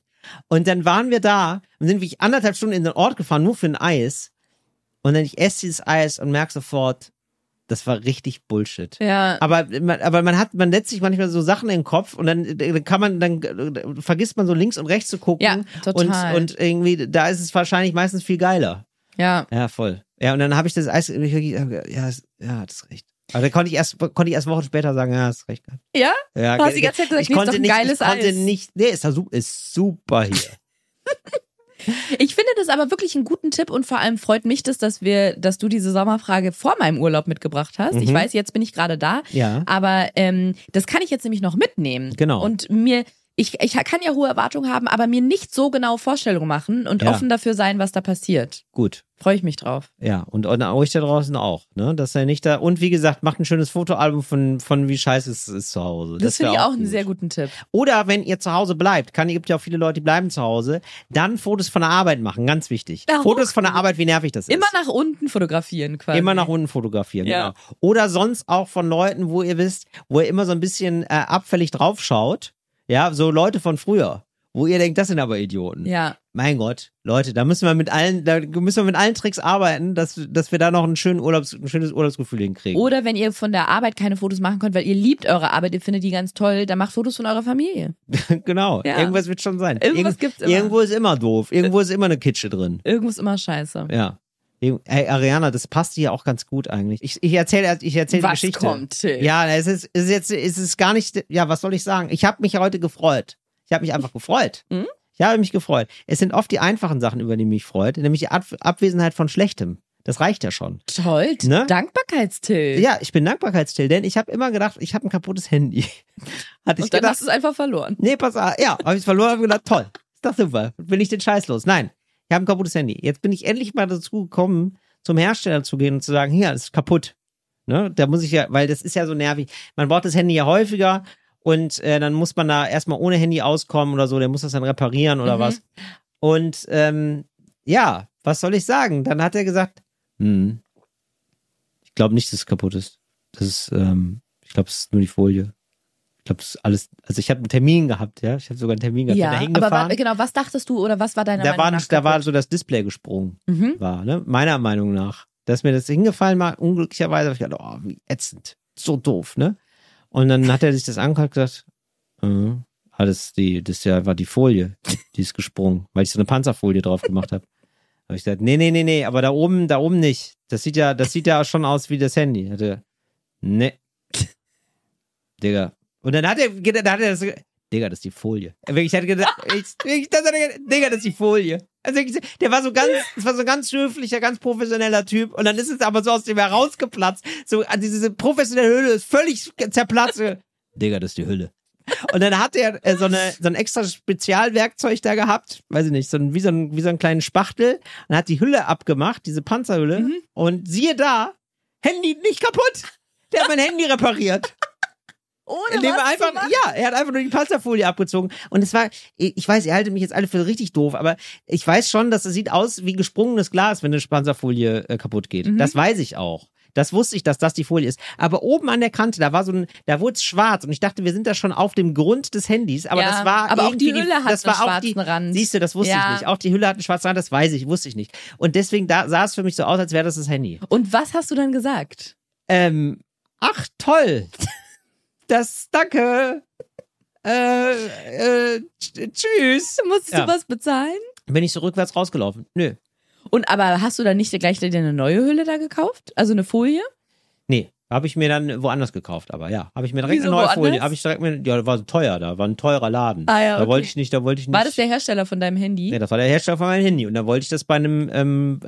Und dann waren wir da und sind wirklich anderthalb Stunden in den Ort gefahren, nur für ein Eis. Und dann ich esse dieses Eis und merke sofort, das war richtig Bullshit. Ja. Aber man, aber man hat, man setzt sich manchmal so Sachen in den Kopf und dann, dann kann man, dann vergisst man so links und rechts zu gucken. Ja, total. Und, und irgendwie, da ist es wahrscheinlich meistens viel geiler. Ja. Ja, voll. Ja, und dann habe ich das Eis, ich ja, ja, das ist recht. Aber da konnte ich erst, konnte ich erst Wochen später sagen, ja, hast recht. gehabt. Ja? Ja, Du hast die ganze Zeit gesagt, ich ist konnte doch ein nicht, geiles ich konnte Eis. nicht, nee, ist, ist super hier. [laughs] [laughs] Ich finde das aber wirklich einen guten Tipp und vor allem freut mich das, dass wir, dass du diese Sommerfrage vor meinem Urlaub mitgebracht hast. Ich Mhm. weiß, jetzt bin ich gerade da, Ja. aber ähm, das kann ich jetzt nämlich noch mitnehmen. Genau. Und mir, ich, ich kann ja hohe Erwartungen haben, aber mir nicht so genau Vorstellungen machen und Ja. offen dafür sein, was da passiert. Gut. Freue ich mich drauf. Ja, und, und euch da draußen auch, ne? Dass er nicht da, und wie gesagt, macht ein schönes Fotoalbum von, von wie scheiße es ist zu Hause. Das, finde wär ich auch einen gut. sehr guten Tipp. Oder wenn ihr zu Hause bleibt, kann, gibt ja auch viele Leute, die bleiben zu Hause, dann Fotos von der Arbeit machen, ganz wichtig. Ja, Fotos von der Arbeit, wie nervig das ist. Immer nach unten fotografieren quasi. Immer nach unten fotografieren, Ja. genau. Oder sonst auch von Leuten, wo ihr wisst, wo ihr immer so ein bisschen äh, abfällig draufschaut. Ja, so Leute von früher, wo ihr denkt, das sind aber Idioten. Ja. Mein Gott, Leute, da müssen wir mit allen, da müssen wir mit allen Tricks arbeiten, dass, dass wir da noch einen schönen Urlaubs, ein schönes Urlaubsgefühl hinkriegen. Oder wenn ihr von der Arbeit keine Fotos machen könnt, weil ihr liebt eure Arbeit, ihr findet die ganz toll, dann macht Fotos von eurer Familie. [laughs] genau, Ja. irgendwas wird schon sein. Irgendwas Irgend- gibt's immer. Irgendwo ist immer doof, irgendwo ist immer eine Kitsche drin. Irgendwo ist immer scheiße. Ja. Hey, Ariana, das passt hier auch ganz gut eigentlich. Ich, ich erzähle ich erzähl die Was Geschichte. kommt, Till? Ja, es ist, es ist jetzt es ist gar nicht, ja, was soll ich sagen? Ich habe mich heute gefreut. Ich habe mich einfach gefreut. Mhm. Ich habe mich gefreut. Es sind oft die einfachen Sachen, über die mich freut, nämlich die Ab Abwesenheit von Schlechtem. Das reicht ja schon. Toll. Ne? Dankbarkeitstill. Ja, ich bin Dankbarkeitstill, denn ich habe immer gedacht, ich habe ein kaputtes Handy. [laughs] Hatte ich Und dann gedacht. hast du es einfach verloren. Nee, pass auf. Ja, habe ich verloren, habe gedacht, toll. Ist doch super. Bin ich den Scheiß los. Nein, ich habe ein kaputtes Handy. Jetzt bin ich endlich mal dazu gekommen, zum Hersteller zu gehen und zu sagen, hier, das ist kaputt. Ne? Da muss ich ja, weil das ist ja so nervig. Man braucht das Handy ja häufiger und äh, dann muss man da erstmal ohne Handy auskommen oder so, der muss das dann reparieren oder Mhm. was. Und ähm, ja, was soll ich sagen? Dann hat er gesagt, hm, ich glaube nicht, dass es kaputt ist. Das ist, ähm, ich glaube, es ist nur die Folie. Ich glaube, das ist alles, also ich habe einen Termin gehabt, ja. Ich habe sogar einen Termin gehabt. Ja, bin da aber hingefahren. wa- genau, was dachtest du oder was war deine da, Meinung war, nach da war so das Display gesprungen, Mhm. war, ne? Meiner Meinung nach. Dass mir das hingefallen war, unglücklicherweise, habe ich gedacht, oh, wie ätzend. So doof, ne? Und dann hat er sich das angehört und gesagt, äh, ah, das, die, das ja war die Folie, die ist gesprungen, weil ich so eine Panzerfolie drauf gemacht habe. Habe ich gesagt, nee, nee, nee, nee, aber da oben, da oben nicht. Das sieht ja, das sieht ja schon aus wie das Handy. Hat er, nee. [laughs] Digga. Und dann hat er, dann hat er das, Digga, das ist die Folie. [laughs] Ich hatte gedacht, ich, ich, das hat er gedacht, Digga, das ist die Folie. Also ich, der war so ganz, das war so ein ganz höflicher, ganz professioneller Typ. Und dann ist es aber so aus dem herausgeplatzt. So, also diese professionelle Höhle ist völlig zerplatzt. Digga, das ist die Hülle. Und dann hat er äh, so, eine, so ein extra Spezialwerkzeug da gehabt, weiß ich nicht, so ein, wie, so ein, wie so einen kleinen Spachtel und hat die Hülle abgemacht, diese Panzerhülle. Mhm. Und siehe da, Handy nicht kaputt. Der hat mein Handy repariert. Ohne Indem was er einfach, ja, er hat einfach nur die Panzerfolie abgezogen. Und es war, ich weiß, ihr haltet mich jetzt alle für richtig doof, aber ich weiß schon, dass es sieht aus wie gesprungenes Glas, wenn eine Panzerfolie äh, kaputt geht. Mhm. Das weiß ich auch. Das wusste ich, dass das die Folie ist. Aber oben an der Kante, da war so ein, da wurde es schwarz und ich dachte, wir sind da schon auf dem Grund des Handys. Aber Ja, das war aber auch die Hülle hat das einen war auch die, schwarzen Rand. Siehst du, das wusste Ja. ich nicht. Auch die Hülle hat einen schwarzen Rand, das weiß ich, wusste ich nicht. Und deswegen da sah es für mich so aus, als wäre das das Handy. Und was hast du dann gesagt? Ähm, ach toll. [laughs] Das, danke. Äh, äh, tsch- tschüss. Musstest Ja. du was bezahlen? Bin ich so rückwärts rausgelaufen? Nö. Und aber hast du dann nicht gleich dir eine neue Hülle da gekauft? Also eine Folie? Nee. Habe ich mir dann woanders gekauft, aber ja, habe ich mir direkt Wieso eine neue woanders? Folie, habe ich direkt mir, ja, das war so teuer, da war ein teurer Laden. Ah ja, Da okay. wollte ich nicht, da wollte ich nicht. War das der Hersteller von deinem Handy? Nee, das war der Hersteller von meinem Handy und da wollte ich das bei einem ähm,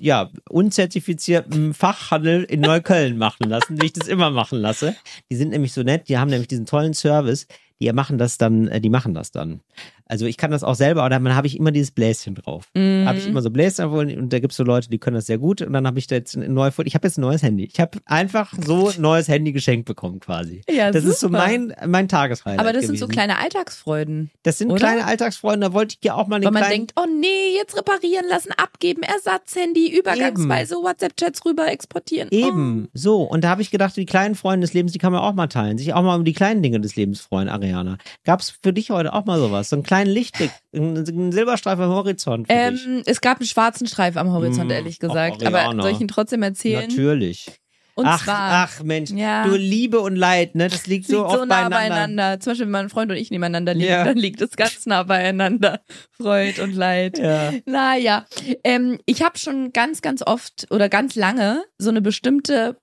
ja, unzertifizierten Fachhandel in Neukölln machen lassen, wie ich das immer machen lasse. Die sind nämlich so nett, die haben nämlich diesen tollen Service, die machen das dann, äh, die machen das dann. Also ich kann das auch selber, aber dann habe ich immer dieses Bläschen drauf. Mhm. Habe ich immer so Bläschen drauf und da gibt es so Leute, die können das sehr gut und dann habe ich da jetzt ein neues, ich habe jetzt ein neues Handy. Ich habe einfach so ein neues Handy geschenkt bekommen quasi. Ja, das ist so super. mein, mein Tageshighlight Aber das sind so gewesen. kleine Alltagsfreuden. Das sind oder? kleine Alltagsfreunde, da wollte ich dir auch mal den Weil man kleinen denkt, oh nee, jetzt reparieren lassen, abgeben, Ersatzhandy, übergangsweise WhatsApp-Chats rüber exportieren. Eben, so. Und da habe ich gedacht, die kleinen Freunde des Lebens, die kann man auch mal teilen. Sich auch mal um die kleinen Dinge des Lebens freuen, Ariana. Gab's für dich heute auch mal sowas? So einen kleinen Lichtblick, ein, ein Silberstreifen am Horizont? Ähm, es gab einen schwarzen Streif am Horizont, Mm, ehrlich gesagt. Aber soll ich ihn trotzdem erzählen? Natürlich. Und ach, zwar ach Mensch, Ja. du Liebe und Leid, ne? Das liegt so liegt oft so nah beieinander. beieinander. Zum Beispiel, wenn mein Freund und ich nebeneinander liegen, Ja. dann liegt es ganz nah beieinander. Freud und Leid. Ja. Naja, ähm, ich habe schon ganz, ganz oft oder ganz lange so eine bestimmte,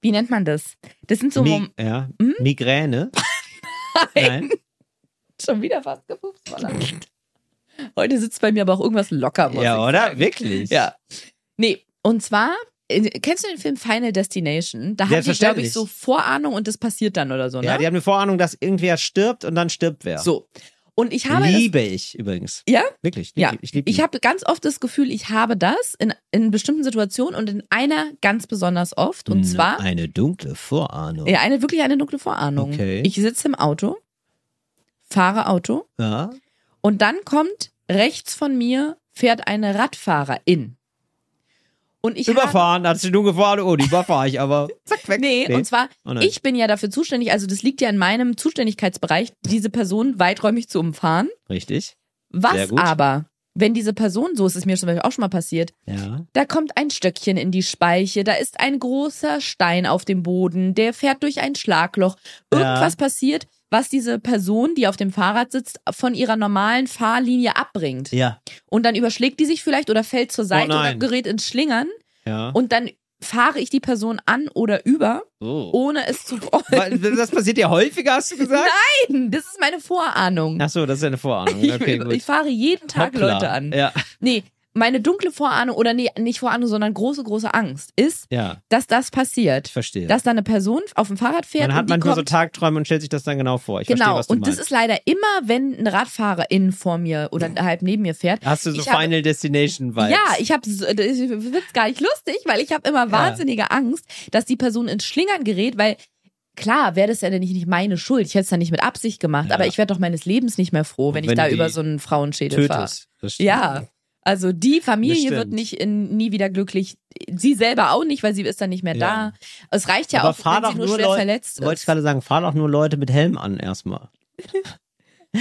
wie nennt man das? Das sind so Mi ja. Hm? Migräne. [laughs] Nein. Schon wieder fast gepupst. verdammt. Heute sitzt bei mir aber auch irgendwas locker. Muss Ja, oder? Sagen. Wirklich? Ja. Nee, und zwar, äh, kennst du den Film Final Destination? Da haben die, glaube ich, so Vorahnung und das passiert dann oder so, ne? Ja, die haben eine Vorahnung, dass irgendwer stirbt und dann stirbt wer. so. Und ich habe das, Liebe ich übrigens. Ja? Wirklich. Ja, ich liebe ich habe ganz oft das Gefühl, ich habe das in, in bestimmten Situationen und in einer ganz besonders oft. Und zwar, Eine dunkle Vorahnung. ja, eine wirklich eine dunkle Vorahnung. Okay. Ich sitze im Auto, fahre Auto Ja. und dann kommt rechts von mir fährt eine Radfahrerin. Und ich Überfahren, hat sie nur gefahren, oh, die überfahre ich, aber [laughs] zack, weg. Nee, und zwar, Oh ich bin ja dafür zuständig, also das liegt ja in meinem Zuständigkeitsbereich, diese Person weiträumig zu umfahren. Richtig. Was aber, wenn diese Person, so ist es mir zum Beispiel auch schon mal passiert, Ja. da kommt ein Stöckchen in die Speiche, da ist ein großer Stein auf dem Boden, der fährt durch ein Schlagloch. Irgendwas passiert, was diese Person, die auf dem Fahrrad sitzt, von ihrer normalen Fahrlinie abbringt. Ja. Und dann überschlägt die sich vielleicht oder fällt zur Seite oder Oh nein. gerät ins Schlingern. Ja. Und dann fahre ich die Person an oder über, oh. ohne es zu wollen. Das passiert ja häufiger, hast du gesagt? Nein, das ist meine Vorahnung. Ach so, das ist eine Vorahnung. [laughs] Ich, Okay, gut. ich fahre jeden Tag Hoppla. Leute an. Ja. Nee, meine dunkle Vorahnung oder nee, nicht Vorahnung, sondern große, große Angst ist, Ja, dass das passiert. ich verstehe. Dass da eine Person auf dem Fahrrad fährt Man hat die manchmal so. Tagträume und stellt sich das dann genau vor. Ich genau, verstehe, was du und das meinst. ist leider immer, wenn eine Radfahrerin vor mir oder halb neben mir fährt. Hast du so ich hab- Final Destination Vibes? Ja, ich habe, das wird's gar nicht lustig, weil ich habe immer wahnsinnige Angst, dass die Person ins Schlingern gerät, weil klar wäre das ja nicht, nicht meine Schuld. Ich hätte es dann nicht mit Absicht gemacht, Ja. aber ich werde doch meines Lebens nicht mehr froh, wenn, Wenn ich da über so einen Frauenschädel fahre. Das. Ja. Also die Familie Das wird nicht in, nie wieder glücklich. Sie selber auch nicht, weil sie ist dann nicht mehr Ja. da. Es reicht ja Aber auch, wenn doch sie nur, schwer Leute- verletzt Wollte ich ist. gerade sagen, fahr doch nur Leute mit Helm an erstmal. [laughs]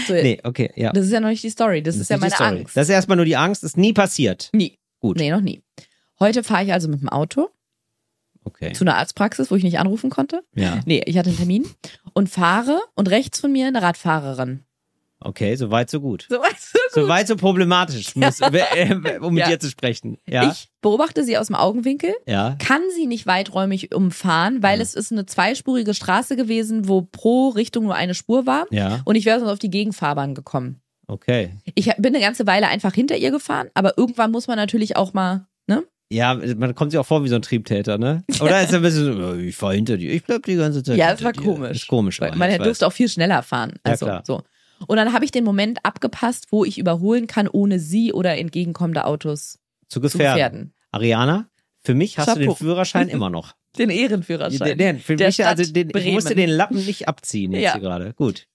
So, Nee, okay, ja. Das ist ja noch nicht die Story. Das, ist ja meine. Angst. Das ist erstmal nur die Angst, ist nie passiert. nie. Gut. Nee, noch nie. Heute fahre ich also mit dem Auto Okay. zu einer Arztpraxis, wo ich nicht anrufen konnte. Ja. Nee, ich hatte einen Termin und fahre und rechts von mir eine Radfahrerin. Okay, so weit, so gut. So, weißt du, So weit, so problematisch, muss, äh, [laughs] um mit Ja. dir zu sprechen. Ja. Ich beobachte sie aus dem Augenwinkel, ja. kann sie nicht weiträumig umfahren, weil es ist eine zweispurige Straße gewesen, wo pro Richtung nur eine Spur war. Ja. Und ich wäre sonst auf die Gegenfahrbahn gekommen. Okay. Ich bin eine ganze Weile einfach hinter ihr gefahren, aber irgendwann muss man natürlich auch mal, ne? Ja, man kommt sich auch vor wie so ein Triebtäter, ne? Oder ist er ein bisschen so, ich fahr hinter dir, ich bleib die ganze Zeit Ja, es war dir. komisch. Ist komisch. Weil aber man durfte auch viel schneller fahren. Ja, Also, klar. so. Und dann habe ich den Moment abgepasst, wo ich überholen kann, ohne sie oder entgegenkommende Autos Zu zu gefährden. gefährden. Ariana, für mich hast du den Chapeau. Führerschein immer noch. [laughs] Den Ehrenführerschein. Den, für der mich, also Stadt den, ich musste den Lappen nicht abziehen jetzt Ja. hier gerade. Gut.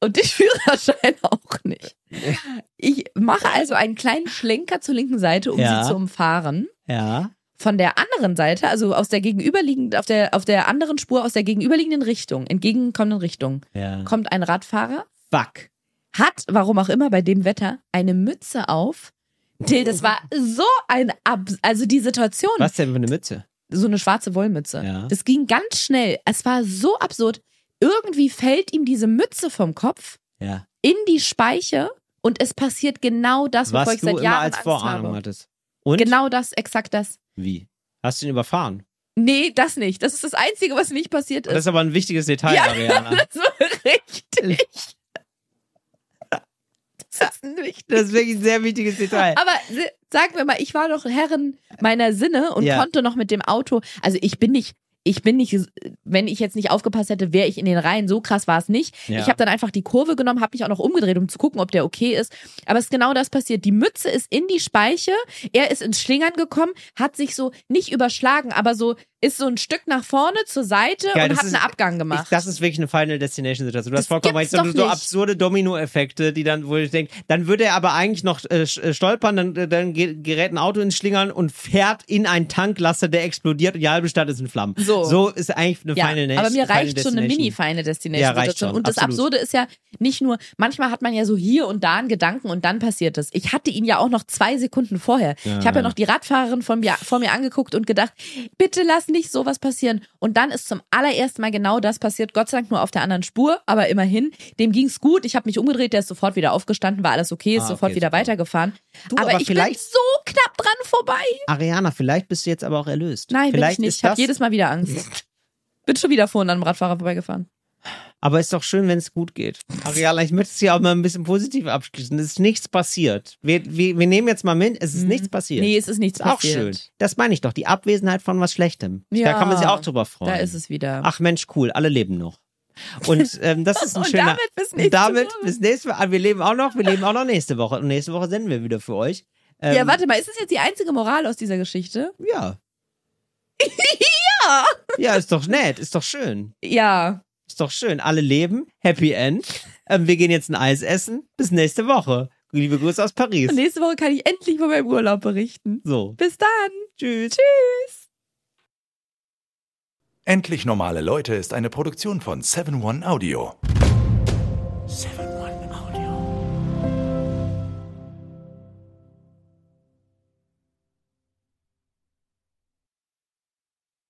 Und den [laughs] Führerschein auch nicht. Ich mache also einen kleinen Schlenker zur linken Seite, um Ja. sie zu umfahren. Ja. Von der anderen Seite, also aus der gegenüberliegenden, auf der, auf der anderen Spur, aus der gegenüberliegenden Richtung, entgegenkommenden Richtung, Ja. kommt ein Radfahrer, Fuck. hat, warum auch immer bei dem Wetter, eine Mütze auf. Till, das war so ein, Ab also die Situation, Was denn für eine Mütze? so eine schwarze Wollmütze. Ja. Das ging ganz schnell. Es war so absurd. Irgendwie fällt ihm diese Mütze vom Kopf Ja. in die Speiche und es passiert genau das, wovor Was ich du seit immer Jahren als Angst Vorahnung habe. hattest. Und? Genau das, exakt das. Wie? Hast du ihn überfahren? Nee, das nicht. Das ist das Einzige, was nicht passiert Das ist. ist aber ein wichtiges Detail, Ja. [laughs] Ariana. Das war richtig. Das ist. Das ist wirklich ein sehr wichtiges Detail. Aber sagen wir mal, ich war doch Herrin meiner Sinne und Ja. konnte noch mit dem Auto. Also ich bin nicht. Ich bin nicht, wenn ich jetzt nicht aufgepasst hätte, wäre ich in den Reihen. So krass war es nicht. Ja. Ich habe dann einfach die Kurve genommen, habe mich auch noch umgedreht, um zu gucken, ob der okay ist. Aber es ist genau das passiert. Die Mütze ist in die Speiche, er ist ins Schlingern gekommen, hat sich so nicht überschlagen, aber so ist so ein Stück nach vorne zur Seite Geil, und das hat ist- einen Abgang gemacht. Ich, das ist wirklich eine Final Destination Situation. Du hast Das vollkommen recht. So, so absurde Dominoeffekte, die dann, wo ich denke, dann würde er aber eigentlich noch äh, äh, stolpern, dann, äh, dann ge- gerät ein Auto ins Schlingern und fährt in einen Tanklaster, der explodiert und die halbe Stadt ist in Flammen. So. So ist eigentlich eine ja, Final aber mir reicht schon eine Destination. mini-feine Destination. Ja, reicht Situation. schon, Und das absolut. Absurde ist ja nicht nur, manchmal hat man ja so hier und da einen Gedanken und dann passiert es. Ich hatte ihn ja auch noch zwei Sekunden vorher. Ja. Ich habe ja noch die Radfahrerin von mir, vor mir angeguckt und gedacht, bitte lass nicht sowas passieren. Und dann ist zum allerersten Mal genau das passiert. Gott sei Dank nur auf der anderen Spur, aber immerhin. Dem ging's gut. Ich habe mich umgedreht, der ist sofort wieder aufgestanden, war alles okay, ist Ah, sofort okay, wieder super. weitergefahren. Du, aber, aber ich bin so knapp dran vorbei. Ariana, vielleicht bist du jetzt aber auch erlöst. Nein, vielleicht bin ich nicht. Ich habe jedes Mal wieder Angst. [laughs] Bin schon wieder vorhin an einem Radfahrer vorbeigefahren. Aber ist doch schön, wenn es gut geht. Ariana, ich möchte es ja auch mal ein bisschen positiv abschließen. Es ist nichts passiert. Wir, wir, wir nehmen jetzt mal mit, es ist nichts passiert. Mhm. Nee, es ist nichts Ist auch passiert. schön. Das meine ich doch, die Abwesenheit von was Schlechtem. Da Ja, kann man sich auch drüber freuen. Da ist es wieder. Ach Mensch, cool, alle leben noch. Und ähm, das ist ein [laughs] Und schöner. damit bis und nächste damit Woche. bis nächste Woche. Ah, Wir leben auch noch, wir leben auch noch nächste Woche. Und nächste Woche senden wir wieder für euch. Ähm, ja, warte mal, ist das jetzt die einzige Moral aus dieser Geschichte? Ja. [laughs] Ja. Ja, ist doch nett, ist doch schön. Ja. Ist doch schön. Alle leben. Happy End. Ähm, wir gehen jetzt ein Eis essen. Bis nächste Woche. Liebe Grüße aus Paris. Und nächste Woche kann ich endlich von meinem Urlaub berichten. So. Bis dann. Tschüss. Tschüss. Endlich normale Leute ist eine Produktion von 7 One Audio. 7